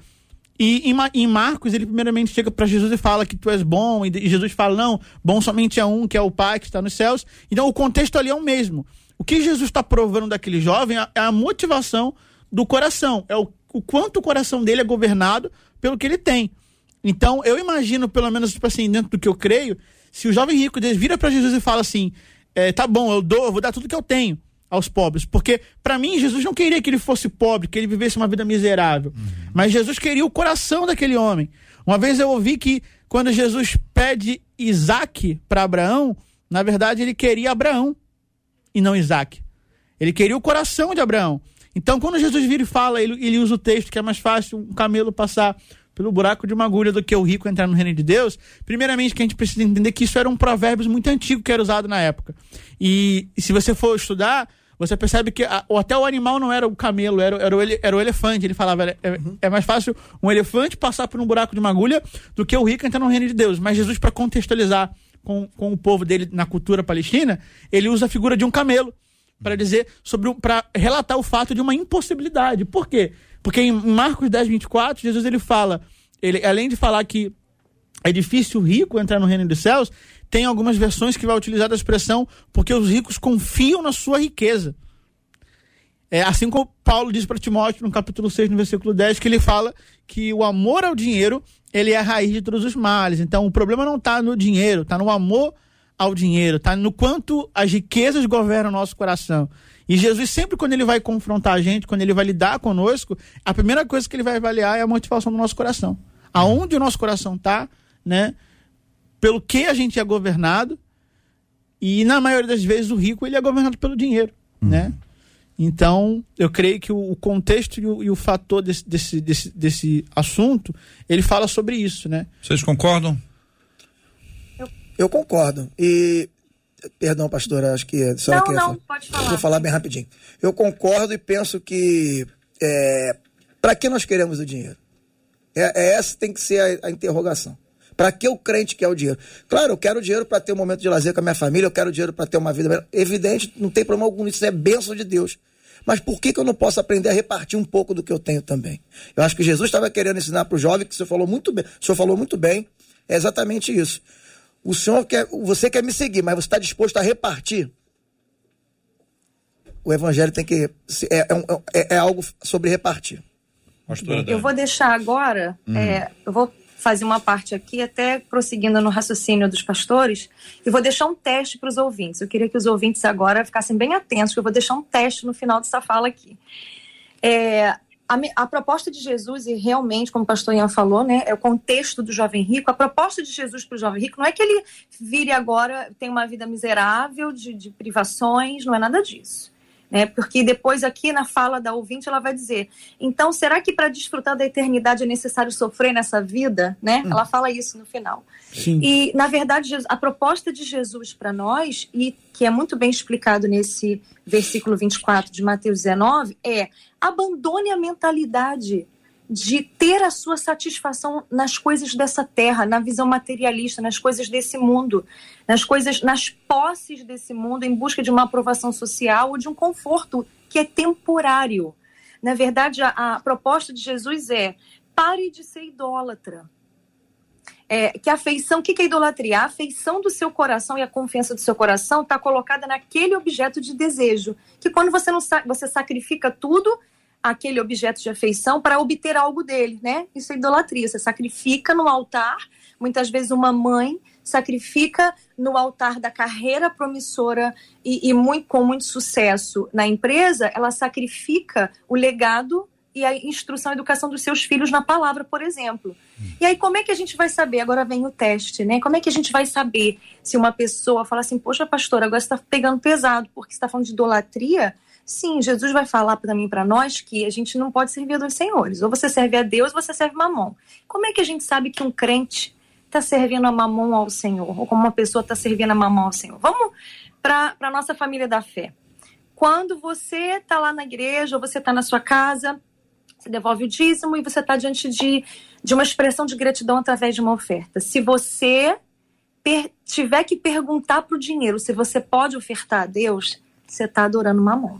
E em, em Marcos, ele primeiramente chega para Jesus e fala que tu és bom, e Jesus fala: não, bom somente é um, que é o Pai que está nos céus. Então o contexto ali é o mesmo. O que Jesus está provando daquele jovem é a motivação do coração, é o, o quanto o coração dele é governado pelo que ele tem. Então, eu imagino, pelo menos, tipo assim, dentro do que eu creio, se o jovem rico vira para Jesus e fala assim: é, tá bom, eu dou, eu vou dar tudo que eu tenho aos pobres. Porque, para mim, Jesus não queria que ele fosse pobre, que ele vivesse uma vida miserável. Uhum. Mas Jesus queria o coração daquele homem. Uma vez eu ouvi que quando Jesus pede Isaac para Abraão, na verdade ele queria Abraão e não Isaac. Ele queria o coração de Abraão. Então, quando Jesus vira e fala, ele, ele usa o texto que é mais fácil um camelo passar pelo buraco de uma agulha do que o rico entrar no reino de Deus, primeiramente que a gente precisa entender que isso era um provérbio muito antigo que era usado na época. E, e se você for estudar, você percebe que a, até o animal não era o camelo, era, era, o, era o elefante. Ele falava, é, uhum. é, mais fácil um elefante passar por um buraco de uma agulha do que o rico entrar no reino de Deus. Mas Jesus, para contextualizar com, com o povo dele na cultura palestina, ele usa a figura de um camelo para dizer sobre para relatar o fato de uma impossibilidade. Por quê? Porque em Marcos 10, 24, Jesus ele fala, ele, além de falar que é difícil o rico entrar no reino dos céus, tem algumas versões que vai utilizar a expressão porque os ricos confiam na sua riqueza. É, assim como Paulo diz para Timóteo no capítulo 6, no versículo 10, que ele fala que o amor ao dinheiro ele é a raiz de todos os males. Então o problema não está no dinheiro, está no amor ao dinheiro, está no quanto as riquezas governam o nosso coração. E Jesus, sempre quando ele vai confrontar a gente, quando ele vai lidar conosco, a primeira coisa que ele vai avaliar é a motivação do nosso coração. Aonde o nosso coração está, né? Pelo que a gente é governado. E na maioria das vezes o rico ele é governado pelo dinheiro, uhum. né? Então, eu creio que o, contexto e o, e o fator desse, desse, desse, desse assunto, ele fala sobre isso, né? Vocês concordam? Eu, eu concordo. E Perdão, pastora, acho que só não, que não, pode falar. Vou falar bem rapidinho. Eu concordo e penso que é, para que nós queremos o dinheiro? É, é essa tem que ser a, a interrogação. Para que o crente quer o dinheiro? Claro, eu quero dinheiro para ter um momento de lazer com a minha família, eu quero dinheiro para ter uma vida melhor. Evidente, não tem problema algum, isso é bênção de Deus. Mas por que, que eu não posso aprender a repartir um pouco do que eu tenho também? Eu acho que Jesus estava querendo ensinar para o jovem, que o senhor falou muito bem, o senhor falou muito bem, é exatamente isso. O senhor quer, você quer me seguir, mas você está disposto a repartir? O evangelho tem que. É, é, é, é algo sobre repartir. Eu vou deixar agora, hum. é, eu vou fazer uma parte aqui, até prosseguindo no raciocínio dos pastores, e vou deixar um teste para os ouvintes. Eu queria que os ouvintes agora ficassem bem atentos, que eu vou deixar um teste no final dessa fala aqui. É, a, a, proposta de Jesus, e realmente, como o pastor Ian falou, né, é o contexto do jovem rico. A proposta de Jesus para o jovem rico não é que ele vire agora, tem uma vida miserável, de, de privações, não é nada disso né? Porque depois aqui na fala da ouvinte ela vai dizer: então será que para desfrutar da eternidade é necessário sofrer nessa vida, né? Hum. Ela fala isso no final. Sim. E na verdade a proposta de Jesus para nós e que é muito bem explicado nesse versículo 24 de Mateus 19 é: abandone a mentalidade de ter a sua satisfação nas coisas dessa terra, na visão materialista, nas coisas desse mundo, nas coisas, nas posses desse mundo, em busca de uma aprovação social ou de um conforto que é temporário. Na verdade, a, a proposta de Jesus é pare de ser idólatra. É, que a afeição, o que, que é idolatria? A afeição do seu coração e a confiança do seu coração está colocada naquele objeto de desejo. Que quando você não você sacrifica tudo aquele objeto de afeição para obter algo dele, né? Isso é idolatria. Você sacrifica no altar, muitas vezes uma mãe sacrifica no altar da carreira promissora e, e muito, com muito sucesso na empresa, ela sacrifica o legado e a instrução, a educação dos seus filhos na palavra, por exemplo. E aí, como é que a gente vai saber? Agora vem o teste, né? Como é que a gente vai saber se uma pessoa fala assim, poxa, pastor, agora você está pegando pesado, porque você está falando de idolatria? Sim, Jesus vai falar para mim, para nós, que a gente não pode servir a dois senhores. Ou você serve a Deus, ou você serve mamon. Como é que a gente sabe que um crente está servindo a mamon ao Senhor? Ou como uma pessoa está servindo a mamon ao Senhor? Vamos para a nossa família da fé. Quando você está lá na igreja, ou você está na sua casa, você devolve o dízimo e você está diante de, de uma expressão de gratidão através de uma oferta. Se você tiver que perguntar para o dinheiro se você pode ofertar a Deus, você está adorando mamon.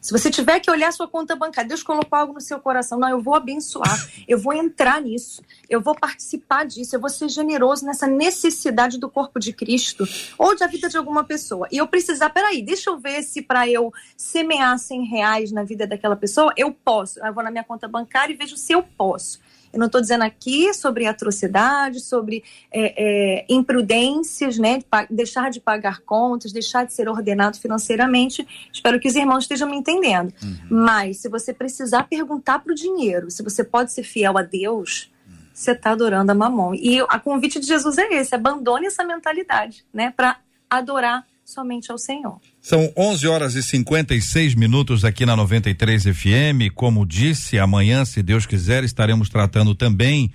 Se você tiver que olhar sua conta bancária, Deus colocou algo no seu coração, não, eu vou abençoar, eu vou entrar nisso, eu vou participar disso, eu vou ser generoso nessa necessidade do corpo de Cristo ou da vida de alguma pessoa. E eu precisar, peraí, deixa eu ver se para eu semear 100 reais na vida daquela pessoa, eu posso. Eu vou na minha conta bancária e vejo se eu posso. Eu não estou dizendo aqui sobre atrocidade, sobre é, é, imprudências, né? De deixar de pagar contas, deixar de ser ordenado financeiramente. Espero que os irmãos estejam me entendendo. Uhum. Mas se você precisar perguntar para o dinheiro, se você pode ser fiel a Deus, você está adorando a mamão. E a convite de Jesus é esse: abandone essa mentalidade, né? Para adorar somente ao Senhor. São 11 horas e 56 minutos aqui na 93 FM. Como disse, amanhã, se Deus quiser, estaremos tratando também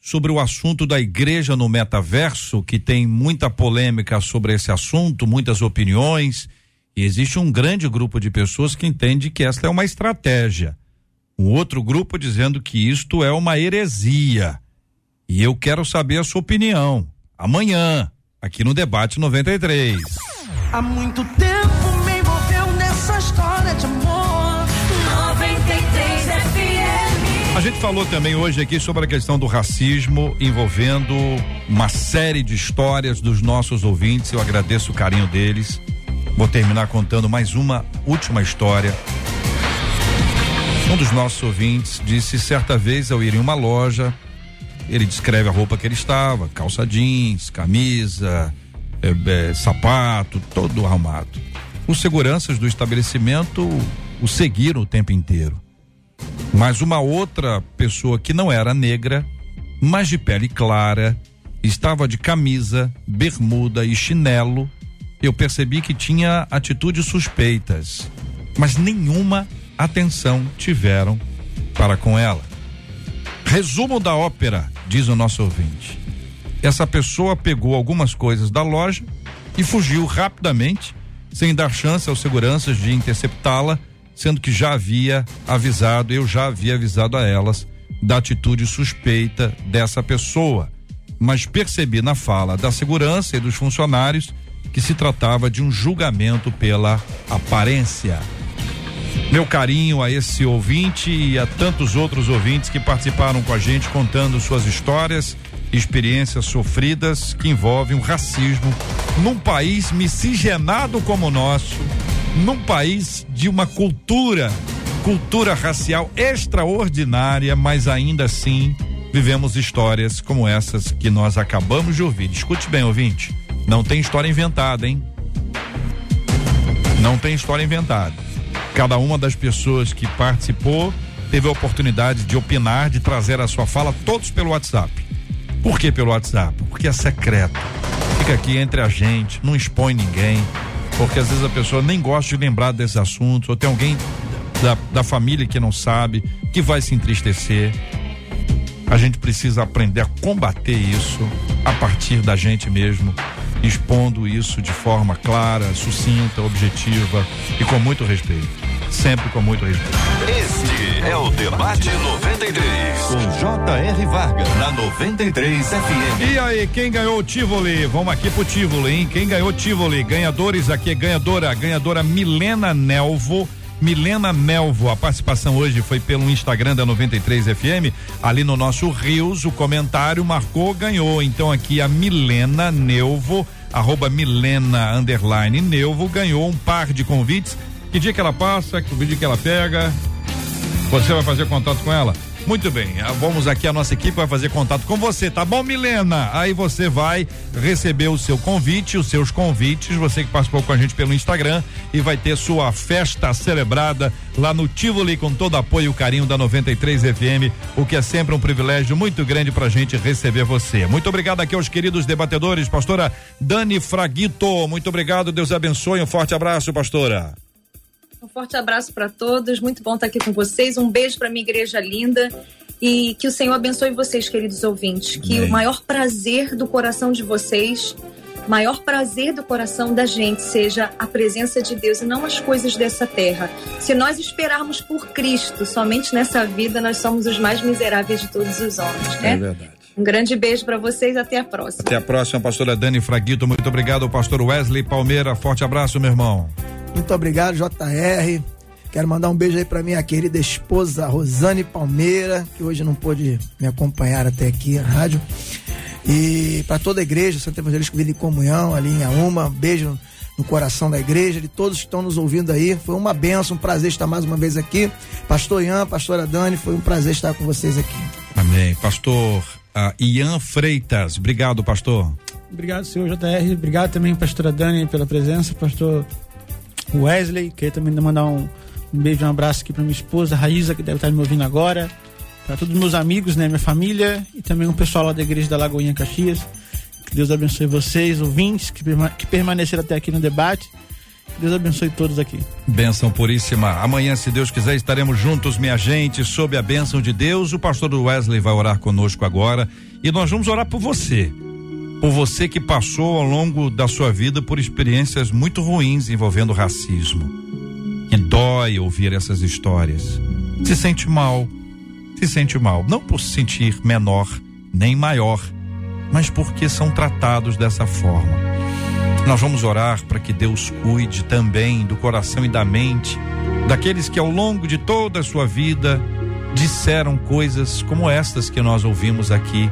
sobre o assunto da igreja no metaverso, que tem muita polêmica sobre esse assunto, muitas opiniões. E existe um grande grupo de pessoas que entende que esta é uma estratégia. Um outro grupo dizendo que isto é uma heresia. E eu quero saber a sua opinião. Amanhã, aqui no Debate 93. Há muito tempo me envolveu nessa história de amor. 93 FM. A gente falou também hoje aqui sobre a questão do racismo envolvendo uma série de histórias dos nossos ouvintes. Eu agradeço o carinho deles. Vou terminar contando mais uma última história. Um dos nossos ouvintes disse certa vez ao ir em uma loja, ele descreve a roupa que ele estava, calça jeans, camisa, é, é, sapato, todo arrumado. Os seguranças do estabelecimento o seguiram o tempo inteiro. Mas uma outra pessoa que não era negra, mas de pele clara, estava de camisa, bermuda e chinelo. Eu percebi que tinha atitudes suspeitas, mas nenhuma atenção tiveram para com ela. Resumo da ópera, diz o nosso ouvinte. Essa pessoa pegou algumas coisas da loja e fugiu rapidamente, sem dar chance aos seguranças de interceptá-la, sendo que já havia avisado, eu já havia avisado a elas da atitude suspeita dessa pessoa. Mas percebi na fala da segurança e dos funcionários que se tratava de um julgamento pela aparência. Meu carinho a esse ouvinte e a tantos outros ouvintes que participaram com a gente contando suas histórias, experiências sofridas que envolvem o racismo num país miscigenado como o nosso, num país de uma cultura, cultura racial extraordinária, mas ainda assim vivemos histórias como essas que nós acabamos de ouvir. Escute bem, ouvinte. Não tem história inventada, hein? Não tem história inventada. Cada uma das pessoas que participou teve a oportunidade de opinar, de trazer a sua fala, todos pelo WhatsApp. Por que pelo WhatsApp? Porque é secreto. Fica aqui entre a gente, não expõe ninguém. Porque às vezes a pessoa nem gosta de lembrar desses assuntos, ou tem alguém da, da família que não sabe, que vai se entristecer. A gente precisa aprender a combater isso a partir da gente mesmo, expondo isso de forma clara, sucinta, objetiva e com muito respeito sempre com muito respeito. Este é o Debate 93, com J.R. Vargas, na 93 FM. E aí, quem ganhou o Tivoli? Vamos aqui pro Tivoli, hein? Quem ganhou o Tivoli? Ganhadores aqui, ganhadora, ganhadora Milena Nelvo. Milena Melvo, a participação hoje foi pelo Instagram da 93 FM, ali no nosso Rios, o comentário marcou, ganhou. Então aqui a Milena Nelvo, arroba Milena underline Neuvo, ganhou um par de convites que dia que ela passa, que vídeo que ela pega. Você vai fazer contato com ela? Muito bem, ah, vamos aqui, a nossa equipe vai fazer contato com você, tá bom, Milena? Aí você vai receber o seu convite, os seus convites, você que participou com a gente pelo Instagram e vai ter sua festa celebrada lá no Tivoli com todo apoio e o carinho da 93 FM, o que é sempre um privilégio muito grande pra gente receber você. Muito obrigado aqui aos queridos debatedores, pastora Dani Fraguito, muito obrigado, Deus abençoe, um forte abraço, pastora. Forte abraço para todos, muito bom estar aqui com vocês. Um beijo para minha igreja linda e que o Senhor abençoe vocês, queridos ouvintes. Que Amém. o maior prazer do coração de vocês, maior prazer do coração da gente seja a presença de Deus e não as coisas dessa terra. Se nós esperarmos por Cristo somente nessa vida, nós somos os mais miseráveis de todos os homens, né? É verdade. Um grande beijo para vocês, até a próxima. Até a próxima, pastora Dani Fraguito. Muito obrigado, pastor Wesley Palmeira. Forte abraço, meu irmão. Muito obrigado, JR. Quero mandar um beijo aí para minha querida esposa Rosane Palmeira, que hoje não pôde me acompanhar até aqui na rádio. E para toda a igreja, Santa Evangelista Vida em Comunhão, ali em Auma, um beijo no coração da igreja, de todos que estão nos ouvindo aí. Foi uma benção, um prazer estar mais uma vez aqui. Pastor Ian, pastora Dani, foi um prazer estar com vocês aqui. Amém. Pastor uh, Ian Freitas, obrigado, pastor. Obrigado, senhor JR. Obrigado também, pastora Dani, pela presença. Pastor Wesley, queria também mandar um, um beijo, um abraço aqui para minha esposa Raíza, que deve estar me ouvindo agora, para todos os meus amigos, né, minha família e também o pessoal lá da igreja da Lagoinha Caxias. Que Deus abençoe vocês, ouvintes, que, que permaneceram até aqui no debate. Deus abençoe todos aqui. Bênção puríssima. Amanhã, se Deus quiser, estaremos juntos, minha gente, sob a bênção de Deus. O pastor Wesley vai orar conosco agora e nós vamos orar por você por você que passou ao longo da sua vida por experiências muito ruins envolvendo racismo. Que dói ouvir essas histórias. Se sente mal, se sente mal, não por se sentir menor nem maior, mas porque são tratados dessa forma. Nós vamos orar para que Deus cuide também do coração e da mente daqueles que ao longo de toda a sua vida disseram coisas como estas que nós ouvimos aqui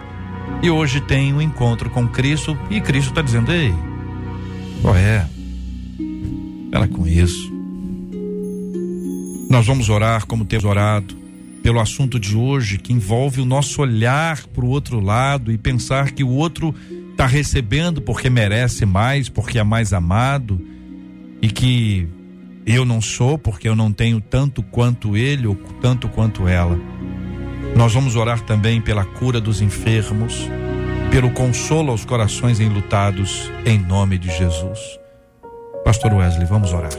e hoje tem um encontro com Cristo e Cristo está dizendo: Ei, qual é? Ela com isso. Nós vamos orar como temos orado pelo assunto de hoje que envolve o nosso olhar para o outro lado e pensar que o outro está recebendo porque merece mais, porque é mais amado e que eu não sou porque eu não tenho tanto quanto ele ou tanto quanto ela. Nós vamos orar também pela cura dos enfermos, pelo consolo aos corações enlutados, em nome de Jesus. Pastor Wesley, vamos orar.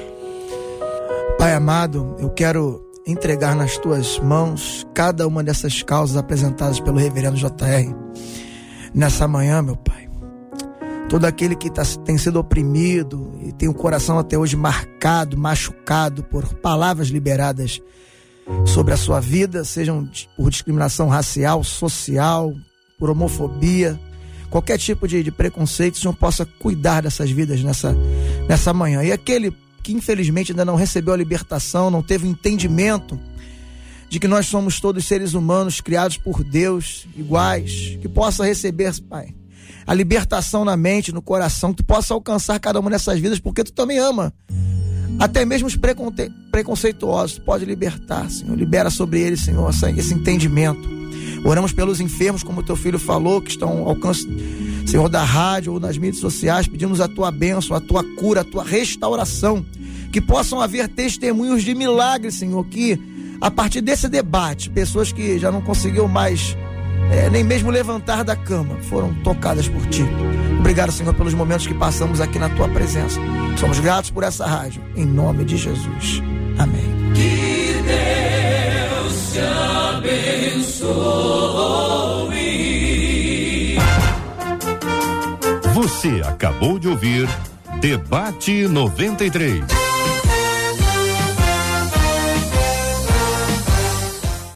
Pai amado, eu quero entregar nas tuas mãos cada uma dessas causas apresentadas pelo reverendo JR nessa manhã, meu Pai. todo aquele que tá, tem sido oprimido e tem o coração até hoje marcado, machucado por palavras liberadas sobre a sua vida, sejam por discriminação racial, social, por homofobia, qualquer tipo de, de preconceito, o Senhor possa cuidar dessas vidas nessa, nessa manhã. E aquele que infelizmente ainda não recebeu a libertação, não teve o entendimento de que nós somos todos seres humanos criados por Deus, iguais, que possa receber, Pai, a libertação na mente, no coração, que tu possa alcançar cada uma dessas vidas, porque tu também ama. Até mesmo os preconce preconceituosos, tu pode libertar, Senhor. Libera sobre eles, Senhor, esse entendimento. Oramos pelos enfermos, como teu filho falou, que estão ao alcance, Senhor, da rádio ou nas mídias sociais. Pedimos a tua bênção, a tua cura, a tua restauração. Que possam haver testemunhos de milagres, Senhor, que a partir desse debate, pessoas que já não conseguiam mais é, nem mesmo levantar da cama foram tocadas por ti. Obrigado, Senhor, pelos momentos que passamos aqui na tua presença. Somos gratos por essa rádio, em nome de Jesus. Amém. Que Deus te abençoe. Você acabou de ouvir Debate 93.